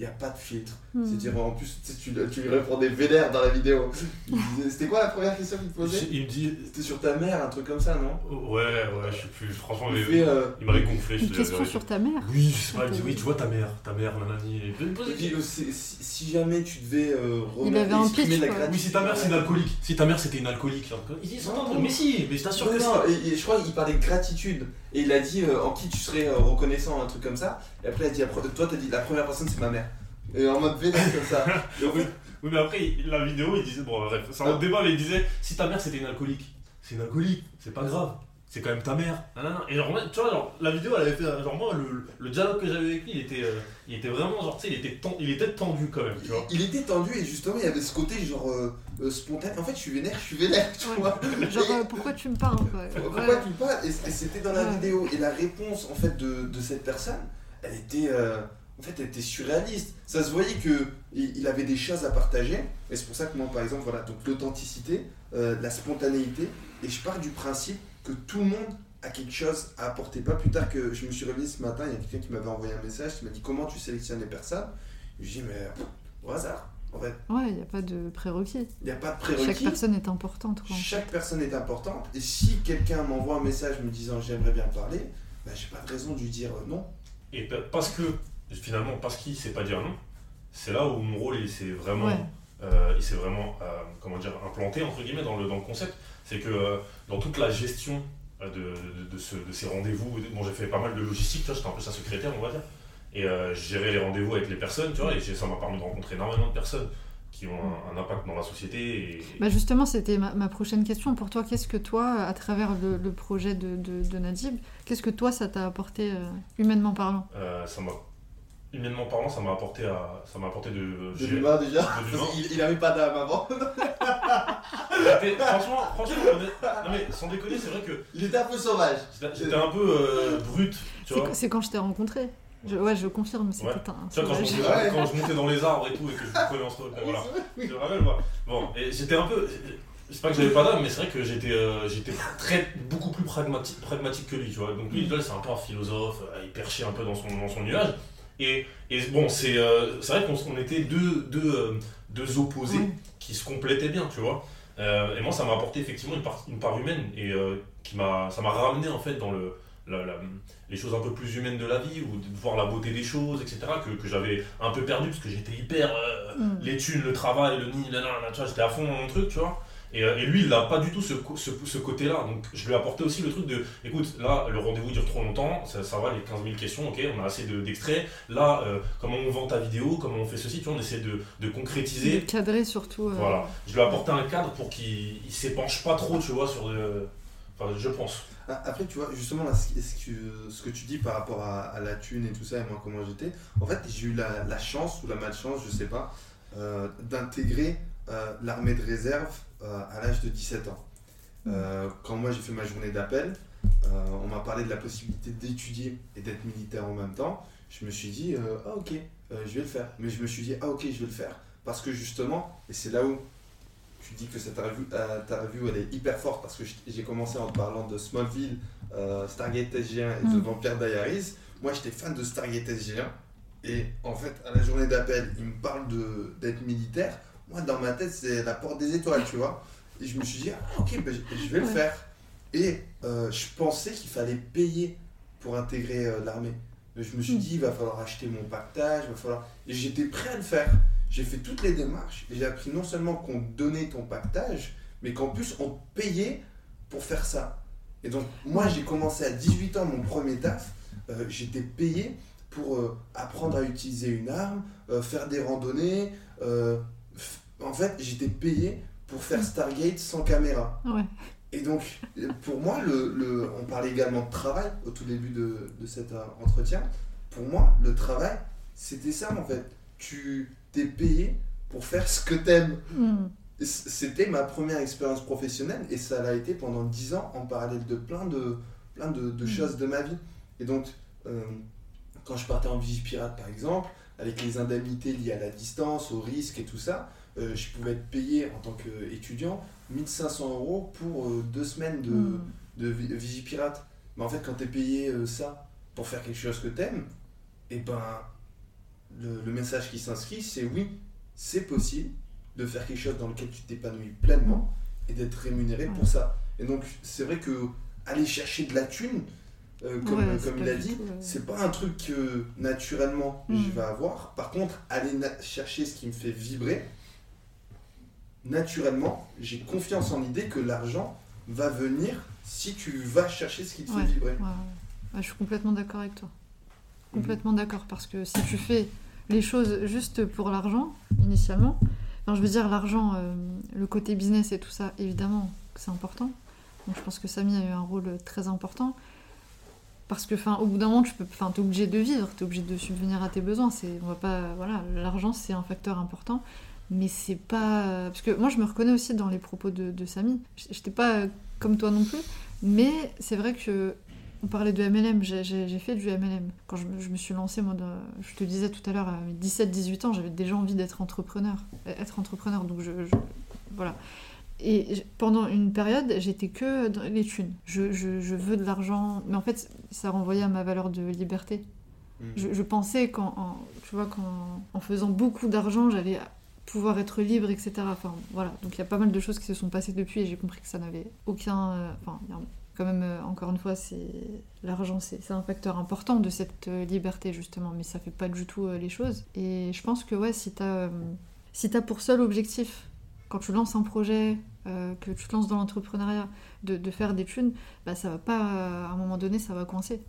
Il n'y a pas de filtre. Hmm. C'est-à-dire, en plus, tu, tu, lui répondais vénère dans la vidéo. Il disait- C'était quoi la première question qu'il te posait Il me dit. C'était sur ta mère, un truc comme ça, non Ouais, ouais, je sais plus. Franchement, Il mais- fait, euh, il m'avait gonflé. je Une question sur ta mère Oui, je sais pas, il me dit oui, tu vois ta mère, ta mère, nanani. Et euh, si, si jamais tu devais euh, Il remettre- un pitch, la quoi. gratitude- Oui, si ta mère c'est une alcoolique. Si ta mère c'était une alcoolique. Il dit Non, non, non. mais si, mais je t'assure Non, que non, si. et, et je crois qu'il parlait de gratitude. Et il a dit euh, en qui tu serais euh, reconnaissant, un truc comme ça. Et après, il a dit après- toi, t'as dit la première personne, c'est ma mère. Et en mode vénère comme ça. Et en fait, Oui, mais après, il- la vidéo, il disait, bon, bref, c'est un autre débat, mais il disait, si ta mère c'était une alcoolique, c'est une alcoolique, c'est pas grave, c'est quand même ta mère. Et genre, tu vois, genre, la vidéo, elle avait fait, genre, moi, le, le dialogue que j'avais avec lui, il était, euh, il était vraiment, genre, tu sais, il était, ten- il était tendu quand même, tu vois. il était tendu et justement, il y avait ce côté genre euh, euh, spontané. En fait, je suis vénère, je suis vénère, tu Ouais. vois. Genre, Et- pourquoi tu me parles quoi Pourquoi Ouais. tu parles? Et, et c'était dans la Ouais. vidéo. Et la réponse en fait de, de cette personne, elle était, euh, en fait, elle était surréaliste. Ça se voyait que il il avait des choses à partager. Et c'est pour ça que moi, par exemple, voilà, donc l'authenticité, euh, la spontanéité. Et je pars du principe que tout le monde a quelque chose à apporter. Pas plus tard que je me suis réveillé ce matin, il y a quelqu'un qui m'avait envoyé un message qui m'a dit comment tu sélectionnes les personnes? Je lui ai dit mais au hasard. En fait, Ouais, il n'y a pas de prérequis. il n'y a pas de Chaque prérequis. personne est importante quoi. Chaque personne est importante et si quelqu'un m'envoie un message me disant j'aimerais bien parler, ben, j'ai pas de raison de lui dire euh, non. Et pa- parce que, finalement, parce qu'il sait pas dire non, c'est là où mon rôle, il s'est vraiment, Ouais. Euh, il s'est vraiment, euh, comment dire, implanté, entre guillemets, dans le, dans le concept. C'est que euh, dans toute la gestion euh, de, de, de ce- de ces rendez-vous, bon, j'ai fait pas mal de logistique, j'étais un peu sa secrétaire, on va dire. Et euh, je gérais les rendez-vous avec les personnes, tu vois, et ça m'a permis de rencontrer énormément de personnes qui ont un, un impact dans la société. Et, Bah justement, c'était ma, ma prochaine question pour toi. Qu'est-ce que toi, à travers le, le projet de, de, de Nadib, qu'est-ce que toi ça t'a apporté euh, humainement parlant? Euh, ça m'a, humainement parlant, ça m'a apporté, à, ça m'a apporté de. De gérer- l'humain déjà. de l'humain. il, il avait pas d'âme avant. J'étais- franchement, franchement, non mais sans déconner, c'est vrai que Il était un peu sauvage. j'étais un peu euh, brut, tu C'est vois. C'est quand je t'ai rencontré. Je, ouais, je confirme, c'était Ouais. un Tu vois, quand je, montais, Ouais. quand je montais dans les arbres et tout, et que je vous prenais en bon, voilà. Je te rappelle, moi. Bon, et j'étais un peu. C'est pas que j'avais pas d'âme, mais c'est vrai que j'étais euh, j'étais très, beaucoup plus pragmatique, pragmatique que lui, tu vois. Donc lui, là, c'est un peu un philosophe, euh, il perchait un peu dans son, dans son nuage. Et, et bon, c'est euh, vrai qu'on on était deux, deux, euh, deux opposés qui se complétaient bien, tu vois. Euh, et moi, ça m'a apporté effectivement une part, une part humaine et qui m'a, ça m'a ramené en fait dans le, la- la- les choses un peu plus humaines de la vie ou de voir la beauté des choses, etc. que, que j'avais un peu perdu parce que j'étais hyper euh, Mm. les thunes, le travail, le nid, tu vois, j'étais à fond dans mon truc, tu vois. Et, euh, et lui, il n'a pas du tout ce, ce, ce côté-là. Donc, je lui ai apporté aussi le truc de écoute, là, le rendez-vous dure trop longtemps, ça, ça va, les 15 000 questions, ok, on a assez de- d'extraits. là, euh, comment on vend ta vidéo, comment on fait ceci, tu vois, on essaie de, de concrétiser. Cadré surtout. euh, Voilà. Je lui ai apporté un cadre pour qu'il il s'épanche pas trop, tu vois, sur. le- Enfin, je pense. Ah, Après, tu vois, justement, là, ce, que, ce que tu dis par rapport à, à la thune et tout ça, et moi, comment j'étais, en fait, j'ai eu la, la chance ou la malchance, je sais pas, euh, d'intégrer euh, l'armée de réserve à l'âge de 17 ans. Euh, quand moi, j'ai fait ma journée d'appel, euh, on m'a parlé de la possibilité d'étudier et d'être militaire en même temps. Je me suis dit, euh, ah ok, euh, je vais le faire. Mais je me suis dit, ah ok, je vais le faire. Parce que justement, et c'est là où tu dis que cette euh, review elle est hyper forte parce que j'ai commencé en te parlant de Smallville, euh, Stargate SG1 et de Mm. Vampire Diaries. Moi j'étais fan de Stargate SG1 et en fait à la journée d'appel il me parle de- d'être militaire. Moi dans ma tête c'est la porte des étoiles tu vois. Et je me suis dit ah ok ben, je- vais le Ouais. faire. Et euh, je pensais qu'il fallait payer pour intégrer euh, l'armée. Mais Je me suis Mm. dit il va falloir acheter mon pactage, il va falloir... Et j'étais prêt à le faire. j'ai fait toutes les démarches et j'ai appris non seulement qu'on donnait ton pactage, mais qu'en plus on payait pour faire ça. Et donc, moi, j'ai commencé à 18 ans mon premier taf. euh, J'étais payé pour euh, apprendre à utiliser une arme, euh, faire des randonnées. En fait, j'étais payé pour faire Stargate sans caméra. Ouais. Et donc, pour moi, le, le- on parlait également de travail au tout début de, de cet euh, entretien. Pour moi, le travail, c'était ça en fait. Tu t'es payé pour faire ce que t'aimes. Hmm. C'était ma première expérience professionnelle et ça l'a été pendant 10 ans en parallèle de plein de, plein de, de Mhm. choses de ma vie. Et donc, euh, quand je partais en Vigipirate par exemple, avec les indemnités liées à la distance, au risque et tout ça, euh, je pouvais être payé en tant qu'étudiant 1500 euros pour euh, deux semaines de, Hmm. de vi- Vigipirate. Mais en fait, quand tu es payé euh, ça pour faire quelque chose que tu aimes, et ben, le, le message qui s'inscrit, c'est oui, c'est possible de faire quelque chose dans lequel tu t'épanouis pleinement et d'être rémunéré pour ça. Et donc, c'est vrai que aller chercher de la thune, euh, comme, Ouais, comme il a dit, euh, c'est pas un truc que naturellement Mm. je vais avoir. Par contre, aller chercher ce qui me fait vibrer, naturellement, j'ai confiance en l'idée que l'argent va venir si tu vas chercher ce qui te Ouais, fait vibrer. ouais, ouais. Ouais, je suis complètement d'accord avec toi. Mhm. Complètement d'accord, parce que si tu fais les choses juste pour l'argent, initialement, enfin, je veux dire, l'argent, euh, le côté business et tout ça, évidemment, c'est important. Donc je pense que Samy a eu un rôle très important. Parce que, enfin, au bout d'un moment, tu peux, es obligé de vivre, tu es obligé de subvenir à tes besoins. C'est, on va pas, voilà, l'argent c'est un facteur important, mais c'est pas, parce que moi je me reconnais aussi dans les propos de, de Samy. J'étais pas euh, comme toi non plus, mais c'est vrai que on parlait de MLM, j'ai- fait du MLM. Quand je, me- je me suis lancée, moi, je te disais tout à l'heure, à mes 17-18 ans, j'avais déjà envie d'être entrepreneur. euh, Être entrepreneur, donc je. je- voilà. Et pendant une période, j'étais que dans les thunes. Je, je- je veux de l'argent, mais en fait, ça renvoyait à ma valeur de liberté. Mm. Je, je pensais qu'en en, tu vois, qu'en en faisant beaucoup d'argent, j'allais pouvoir être libre, etc. Enfin, voilà. Donc il y a pas mal de choses qui se sont passées depuis et j'ai compris que ça n'avait aucun. euh, Enfin, quand même, euh, encore une fois, c'est l'argent, c'est un facteur important de cette euh, liberté justement, mais ça fait pas du tout les choses. Et je pense que ouais, si t'as si t'as pour seul objectif quand tu lances un projet, que tu te lances dans l'entrepreneuriat, de, faire des thunes, bah ça va pas, à un moment donné, ça va coincer.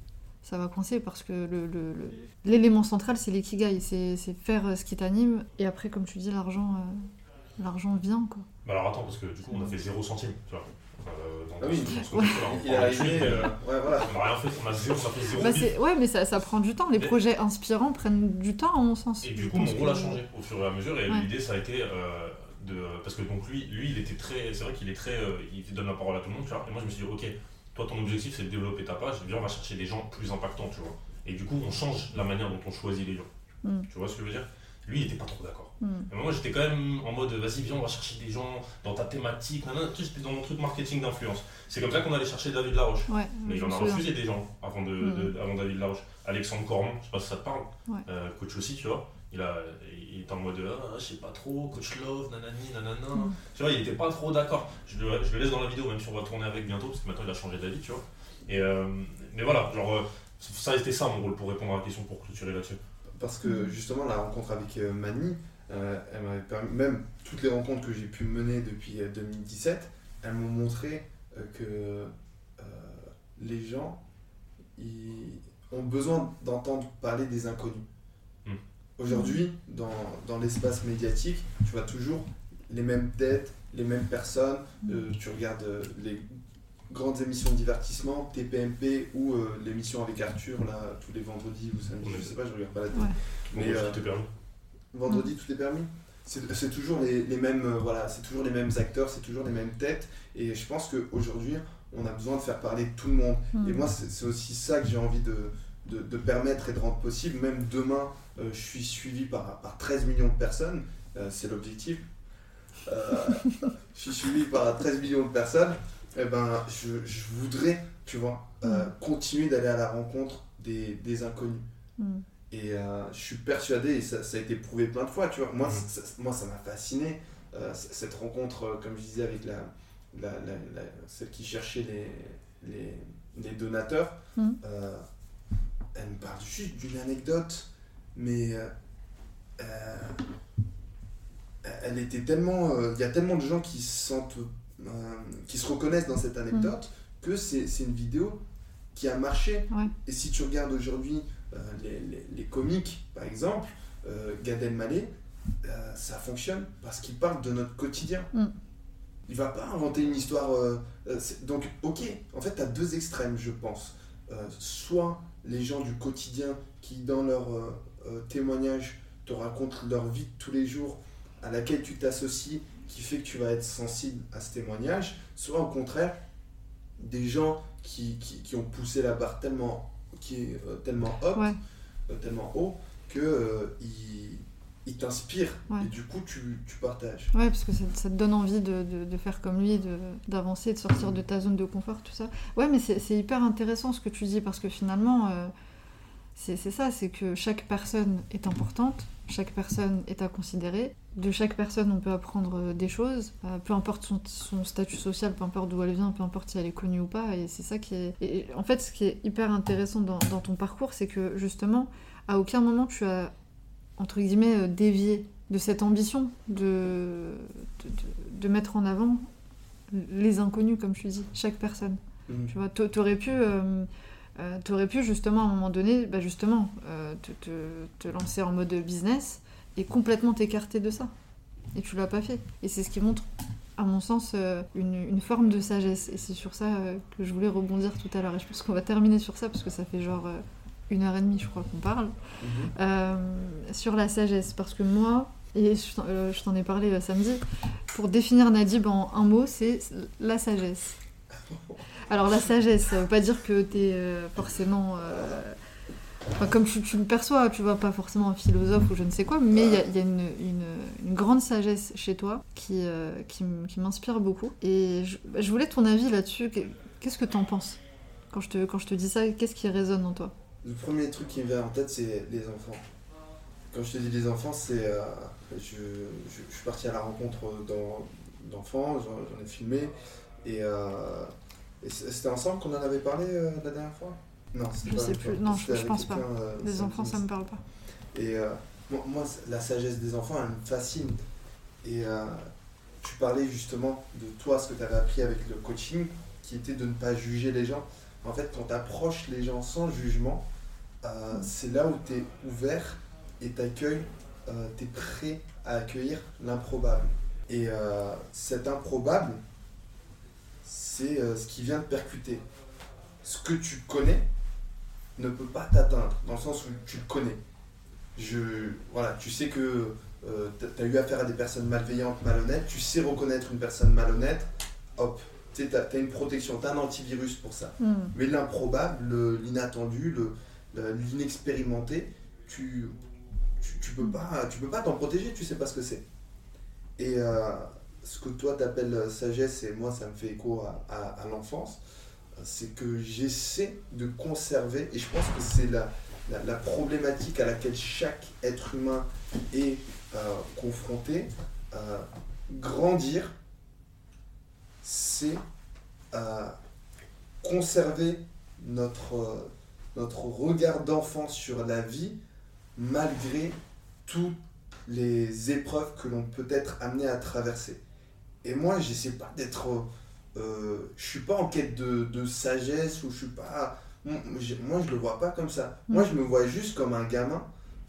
Ça va coincer parce que le- le- le- l'élément central, c'est l'ikigai, c'est c'est faire euh, ce qui t'anime. Et après, comme tu dis, l'argent euh, l'argent vient, quoi. Bah alors attends, parce que du coup, on a fait 0 centime, tu vois. Euh, dans Ah oui. Ouais. Il est arrivé, là-dessus, mais, euh, euh, ouais, voilà. On n'a rien fait, on a, zéro, on a fait zéro Bah, bif. c'est- ouais, mais ça, ça prend du temps. Les Mais- projets inspirants prennent du temps, à mon sens. Et du coup, mon rôle a changé au fur et à mesure. Et Ouais. l'idée, ça a été euh, de. Parce que donc lui, lui, il était très. C'est vrai qu'il est très. euh, il donne la parole à tout le monde, tu vois. Et moi, je me suis dit, ok, toi, ton objectif, c'est de développer ta page. Viens, on va chercher des gens plus impactants, tu vois. Et du coup, on change la manière dont on choisit les gens. Mm. Tu vois ce que je veux dire? Lui, il était pas trop d'accord. Et moi, j'étais quand même en mode, vas-y, viens, on va chercher des gens dans ta thématique. Tu j'étais dans mon truc marketing d'influence. C'est comme ça qu'on allait chercher David Laroche. Ouais, Mais il en a refusé des gens avant, de, de- avant David Laroche. Alexandre Cormon, je sais pas si ça te parle, Ouais. Euh, coach aussi, tu vois. Il, a, il est en mode ah, je sais pas trop, coach love, nanani, nanana. Mhm. Tu vois, il était pas trop d'accord. Je le, je le laisse dans la vidéo, même si on va tourner avec bientôt, parce que maintenant il a changé d'avis, tu vois. Et, euh, mais voilà, genre, euh, ça été ça mon rôle pour répondre à la question, pour clôturer là-dessus. Parce que justement, la rencontre avec euh, Mani, euh, elle m'avait permis, même toutes les rencontres que j'ai pu mener depuis euh, 2017, elles m'ont montré que euh, les gens ils ont besoin d'entendre parler des inconnus. Mm. Aujourd'hui, dans, dans l'espace médiatique, tu vois toujours les mêmes têtes, les mêmes personnes. Euh, tu regardes euh, les grandes émissions de divertissement, TPMP ou euh, l'émission avec Arthur, là, tous les vendredis ou samedis, je sais pas, je regarde pas la télé. Ouais. Bon, Mais, euh, tout est permis. Vendredi, tout est permis. C'est toujours les, les mêmes, euh, voilà, c'est toujours les mêmes acteurs, c'est toujours les mêmes têtes. Et je pense qu'aujourd'hui, on a besoin de faire parler tout le monde. Hmm. Et moi, c'est aussi ça que j'ai envie de, de, de permettre et de rendre possible. Même demain, euh, je suis suivi par, par 13 millions de personnes. Euh, c'est l'objectif. Euh, je suis suivi par 13 millions de personnes. Et ben, je, je voudrais, tu vois, euh, continuer d'aller à la rencontre des, des inconnus. Hmm. Et je suis persuadé, et ça, ça a été prouvé plein de fois, tu vois. Moi, Mhm. ça, moi, ça m'a fasciné, cette rencontre, comme je disais, avec la, la, la- la- celle qui cherchait les, les, les donateurs. Euh, elle me parle juste d'une anecdote, mais euh, euh, elle était tellement. Il y a tellement de gens qui se sentent. qui se reconnaissent dans cette anecdote que c'est une vidéo qui a marché. Et si tu regardes aujourd'hui les, les, les, comiques, par exemple, Gad Elmaleh, ça fonctionne parce qu'il parle de notre quotidien. Mm. Il va pas inventer une histoire. donc, ok, en fait, tu as deux extrêmes, je pense. soit les gens du quotidien qui, dans leur témoignage, te racontent leur vie de tous les jours à laquelle tu t'associes, qui fait que tu vas être sensible à ce témoignage, soit au contraire des gens qui, qui, ont poussé la barre tellement, qui est, euh, tellement haute, euh, tellement haut, que euh, il, t'inspire et du coup tu, tu, partages. Ouais, parce que ça, ça te donne envie de, de, de faire comme lui, d'avancer, de, sortir de ta zone de confort, tout ça. Ouais, mais c'est hyper intéressant ce que tu dis parce que finalement, c'est ça, c'est que chaque personne est importante, chaque personne est à considérer. De chaque personne, on peut apprendre euh, des choses, euh, peu importe son, statut social, peu importe d'où elle vient, peu importe si elle est connue ou pas. Et c'est ça qui est. Et en fait, ce qui est hyper intéressant dans, ton parcours, c'est que justement, à aucun moment tu as, entre guillemets, euh, dévié de cette ambition de, de, mettre en avant les inconnus, comme tu dis, chaque personne. Mmh. Tu vois, t'aurais pu. Euh, tu aurais pu justement à un moment donné, bah justement, euh, te, te, lancer en mode business et complètement t'écarter de ça. Et tu l'as pas fait. Et c'est ce qui montre, à mon sens, euh, une, une, forme de sagesse. Et c'est sur ça que je voulais rebondir tout à l'heure. Et je pense qu'on va terminer sur ça parce que ça fait genre une heure et demie, je crois, qu'on parle. Mhm. sur la sagesse. Parce que moi, et je t'en ai parlé samedi, pour définir Nadib en un mot, c'est la sagesse. Alors la sagesse, ça veut pas dire que tu es euh, forcément... Euh, comme tu, le perçois, tu vois, pas forcément un philosophe ou je ne sais quoi, mais il y a, une, grande sagesse chez toi qui, euh, qui, m'inspire beaucoup. Et je, voulais ton avis là-dessus. Qu'est-ce que tu en penses? Quand je, te, quand je te dis ça Qu'est-ce qui résonne en toi? Le premier truc qui me vient en tête, c'est les enfants. Quand je te dis les enfants, c'est. je, je, suis parti à la rencontre d'enfants, j'en ai filmé. Et c'était ensemble qu'on en avait parlé euh, la dernière fois? Non, Je sais plus. Non, je, pense pas. Euh, les enfants, ça me parle pas. Et euh, moi, la sagesse des enfants, elle me fascine. Et tu parlais justement de toi, ce que tu avais appris avec le coaching, qui était de ne pas juger les gens. En fait, quand tu approches les gens sans jugement, mm. c'est là où tu es ouvert et tu accueilles, tu es prêt à accueillir l'improbable. Et cet improbable, c'est euh, ce qui vient de percuter. Ce que tu connais ne peut pas t'atteindre, dans le sens où tu le connais. Je, voilà, tu sais que euh, tu as eu affaire à des personnes malveillantes, malhonnêtes, tu sais reconnaître une personne malhonnête, hop, tu as, une protection, tu as un antivirus pour ça. Hmm. Mais l'improbable, l'inattendu, l'inexpérimenté, tu, tu, peux pas tu peux pas t'en protéger, tu sais pas ce que c'est. Et euh, ce que toi t'appelles sagesse et moi ça me fait écho à, l'enfance, c'est que j'essaie de conserver, et je pense que c'est la, la, problématique à laquelle chaque être humain est euh, confronté, euh, grandir, c'est euh, conserver notre, notre regard d'enfant sur la vie malgré toutes les épreuves que l'on peut être amené à traverser. Et moi, j'essaie pas d'être. Euh, je suis pas en quête de, de, sagesse ou je suis pas. Moi, je le vois pas comme ça. Mm. Moi, je me vois juste comme un gamin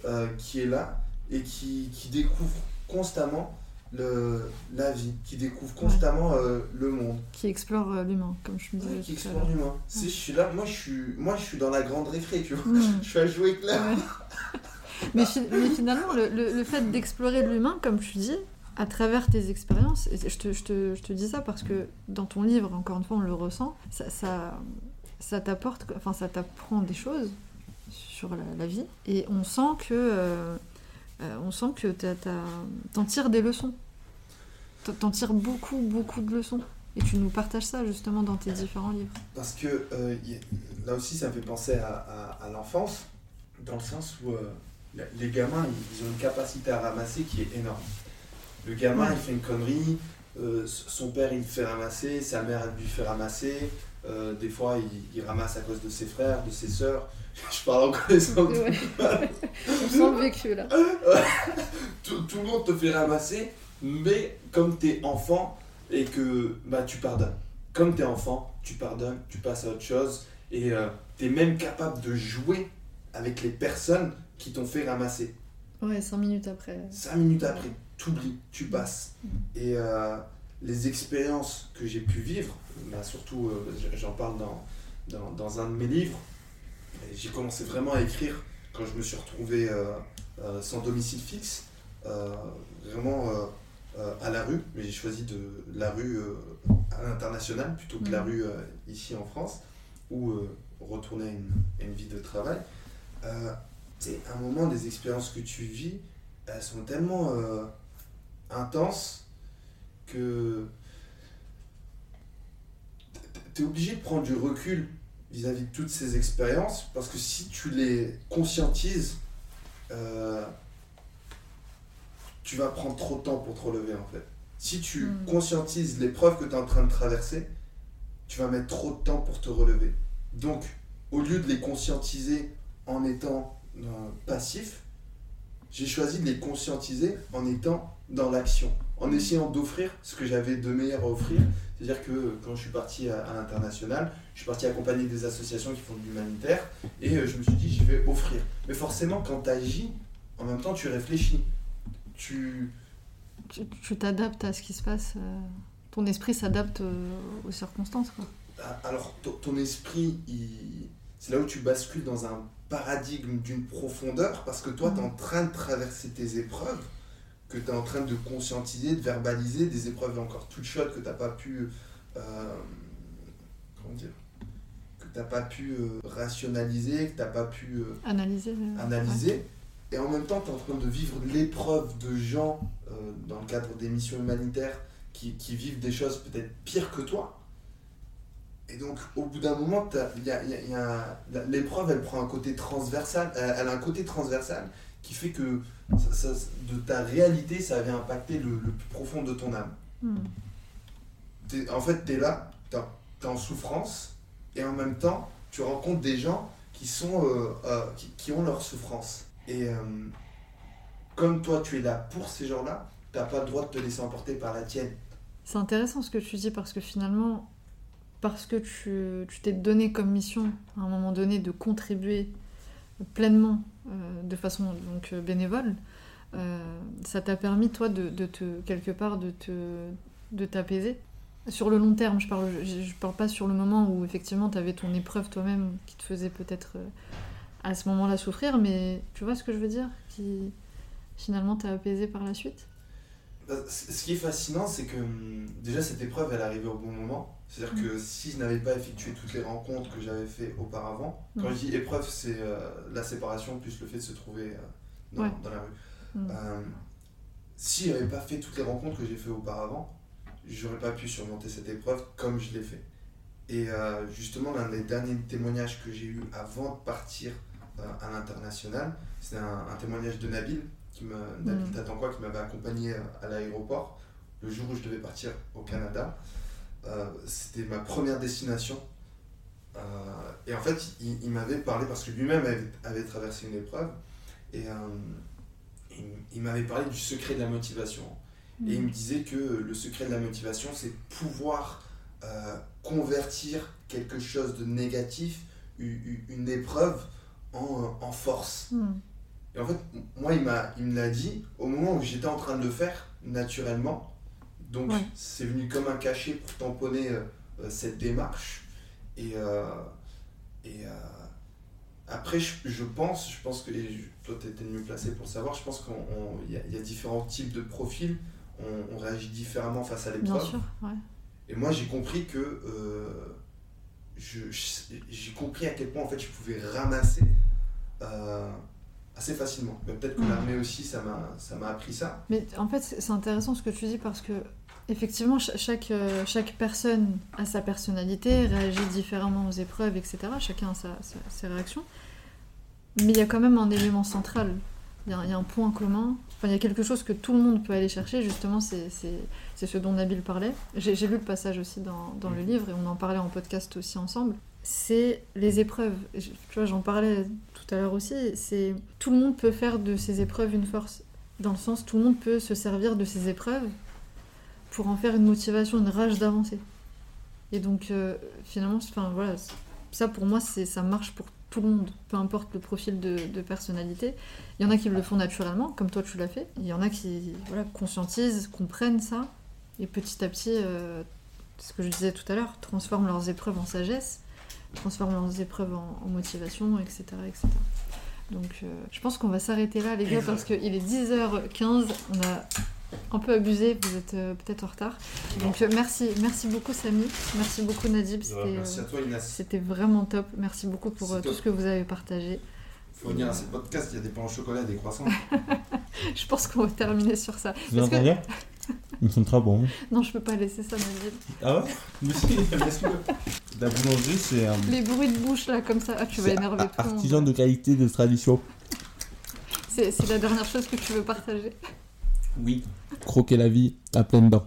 euh, qui est là et qui, qui découvre constamment le, la vie, qui découvre constamment euh, le monde. Qui explore euh, l'humain, comme je me disais. qui explore l'humain. Si je suis là, moi je suis, moi, je suis dans la grande récré, tu vois. Mm. je suis à jouer avec là. mais, mais, finalement, le, le, le fait d'explorer l'humain, comme tu dis, à travers tes expériences, et je te, je, te, je te, dis ça parce que dans ton livre, encore une fois, on le ressent, ça, ça, ça t'apporte, enfin ça t'apprend des choses sur la, vie, et on sent que, euh, euh, on sent que t'en tires des leçons, t'en tires beaucoup, beaucoup de leçons. Et tu nous partages ça justement dans tes différents livres. Parce que euh, là aussi, ça me fait penser à, l'enfance, dans le sens où les gamins, ils ont une capacité à ramasser qui est énorme. Le gamin, il fait une connerie, euh, son père, il le fait ramasser, sa mère, elle lui fait ramasser. Euh, des fois, il, ramasse à cause de ses frères, de ses sœurs. Je parle en connaissance. Ouais. On sent vécu là. tout, le monde te fait ramasser Mais comme t'es enfant et que bah, tu pardonnes. Comme t'es enfant, tu pardonnes, tu passes à autre chose et tu t'es même capable de jouer avec les personnes qui t'ont fait ramasser. Ouais, cinq minutes après. Cinq minutes après, t'oublies, tu passes. Mm. Et euh, les expériences que j'ai pu vivre, bah, surtout euh, j'en parle dans, dans, dans, un de mes livres, j'ai commencé vraiment à écrire quand je me suis retrouvé euh, sans domicile fixe, vraiment à la rue, mais j'ai choisi de la rue à l'international plutôt que la mm. rue ici en France, où retourner à une, à une vie de travail c'est un moment, des expériences que tu vis, elles sont tellement euh, intenses que tu es obligé de prendre du recul vis-à-vis de toutes ces expériences parce que si tu les conscientises, euh, tu vas prendre trop de temps pour te relever en fait. Si tu hmm. conscientises l'épreuve que tu es en train de traverser, tu vas mettre trop de temps pour te relever. Donc, au lieu de les conscientiser en étant passif, j'ai choisi de les conscientiser en étant dans l'action, en essayant d'offrir ce que j'avais de meilleur à offrir. C'est-à-dire que quand je suis parti à, l'international, je suis parti accompagner des associations qui font de l'humanitaire et euh, je me suis dit, je vais offrir. Mais forcément, quand tu agis, en même temps, tu réfléchis. Tu tu t'adaptes à ce qui se passe. Euh, ton esprit s'adapte euh, aux circonstances. Quoi. Ah, alors, ton esprit, c'est là où tu bascules dans un paradigme d'une profondeur parce que toi, tu es en train de traverser tes épreuves, que tu es en train de conscientiser, de verbaliser des épreuves encore toutes chaudes que tu n'as pas pu. Euh, comment dire Que tu pas pu euh, rationaliser, que tu n'as pas pu. Euh, analyser. analyser. Et en même temps, tu es en train de vivre l'épreuve de gens dans le cadre des missions humanitaires qui, qui vivent des choses peut-être pires que toi et donc, au bout d'un moment, l'épreuve, elle prend un côté transversal. Elle, a un côté transversal qui fait que de ta réalité, ça vient impacter le, plus profond de ton âme. Hmm. en fait, tu es là, tu es, en souffrance, et en même temps, tu rencontres des gens qui, sont, euh, euh, qui, ont leur souffrance. Et euh, comme toi, tu es là pour ces gens-là, tu n'as pas le droit de te laisser emporter par la tienne. C'est intéressant ce que tu dis parce que finalement, parce que tu t'es donné comme mission à un moment donné de contribuer pleinement euh, de façon donc euh, bénévole, euh, ça t'a permis toi de, te quelque part de te de t'apaiser? Sur le long terme, je parle parle pas sur le moment où effectivement tu avais ton épreuve toi-même qui te faisait peut-être à ce moment-là souffrir, mais tu vois ce que je veux dire, qui finalement t'a apaisé par la suite? Bah, ce qui est fascinant, c'est que hum, déjà cette épreuve, elle arrivait au bon moment. C'est-à-dire que mm. si je n'avais pas effectué toutes les rencontres que j'avais fait auparavant, quand mm. je dis épreuve, c'est euh, la séparation plus le fait de se trouver euh, dans, la rue. Mm. Euh, si je n'avais pas fait toutes les rencontres que j'ai fait auparavant, j'aurais pas pu surmonter cette épreuve comme je l'ai fait. Et justement, l'un des derniers témoignages que j'ai eu avant de partir à l'international, c'est un, témoignage de Nabil, qui me, Nabil quoi, qui m'avait accompagné à l'aéroport le jour où je devais partir au Canada. Euh, c'était ma première destination. Euh, et en fait, il, m'avait parlé, parce que lui-même avait, traversé une épreuve, et euh, il, m'avait parlé du secret de la motivation. Et il me disait que le secret de la motivation, c'est pouvoir convertir quelque chose de négatif, une, épreuve, en, force. Hmm. Et en fait, moi, il, il me l'a dit au moment où j'étais en train de le faire, naturellement. Donc c'est venu comme un cachet pour tamponner euh, euh, cette démarche. Et, euh, et après, je, pense, je pense que toi tu étais mieux placé pour savoir, je pense qu'il y, y, a différents types de profils, on, réagit différemment face à l'épreuve. Et moi j'ai compris que j'ai compris à quel point en fait je pouvais ramasser assez facilement. Peut-être que l'armée aussi, ça m'a appris ça. Mais en fait, c'est intéressant ce que tu dis parce que Effectivement, chaque, euh, chaque personne a sa personnalité, réagit différemment aux épreuves, etc. Chacun a ses réactions. Mais il y a quand même un élément central. Il y, a, un point commun. Enfin, il y a quelque chose que tout le monde peut aller chercher. Justement, c'est ce dont Nabil parlait. J'ai lu le passage aussi dans, dans, le livre et on en parlait en podcast aussi ensemble. C'est les épreuves. Tu vois, j'en parlais tout à l'heure aussi. C'est tout le monde peut faire de ces épreuves une force dans le sens tout le monde peut se servir de ces épreuves pour en faire une motivation, une rage d'avancer. Et donc euh, finalement, enfin voilà, ça pour moi c'est ça marche pour tout le monde, peu importe le profil de, de personnalité. Il y en a qui le font naturellement, comme toi tu l'as fait. Il y en a qui voilà, conscientisent, comprennent ça, et petit à petit, euh, ce que je disais tout à l'heure, transforment leurs épreuves en sagesse, transforment leurs épreuves en, en motivation, etc. etc. Donc euh, je pense qu'on va s'arrêter là les gars parce qu'il est 10h15, on a un peu abusé, vous êtes euh, peut-être en retard. Donc euh, merci, merci beaucoup Samy, merci beaucoup Nadib, c'était Merci à euh, c'était vraiment top. Merci beaucoup pour euh, tout top. ce que vous avez partagé. Faut venir à ce podcast, il y a des pains au chocolat, des croissants. Je pense qu'on va terminer sur ça. Vous Parce que- entendez? Ils sont très bons. Non, je peux pas laisser ça Nadib. Ah ouais? Mais si, laisse-le. La boulangerie, c'est un Les bruits de bouche là comme ça, ah, tu vas énerver tout le monde. artisan de qualité de tradition. C'est c'est la dernière chose que tu veux partager. Oui. Croquer la vie à pleines dents.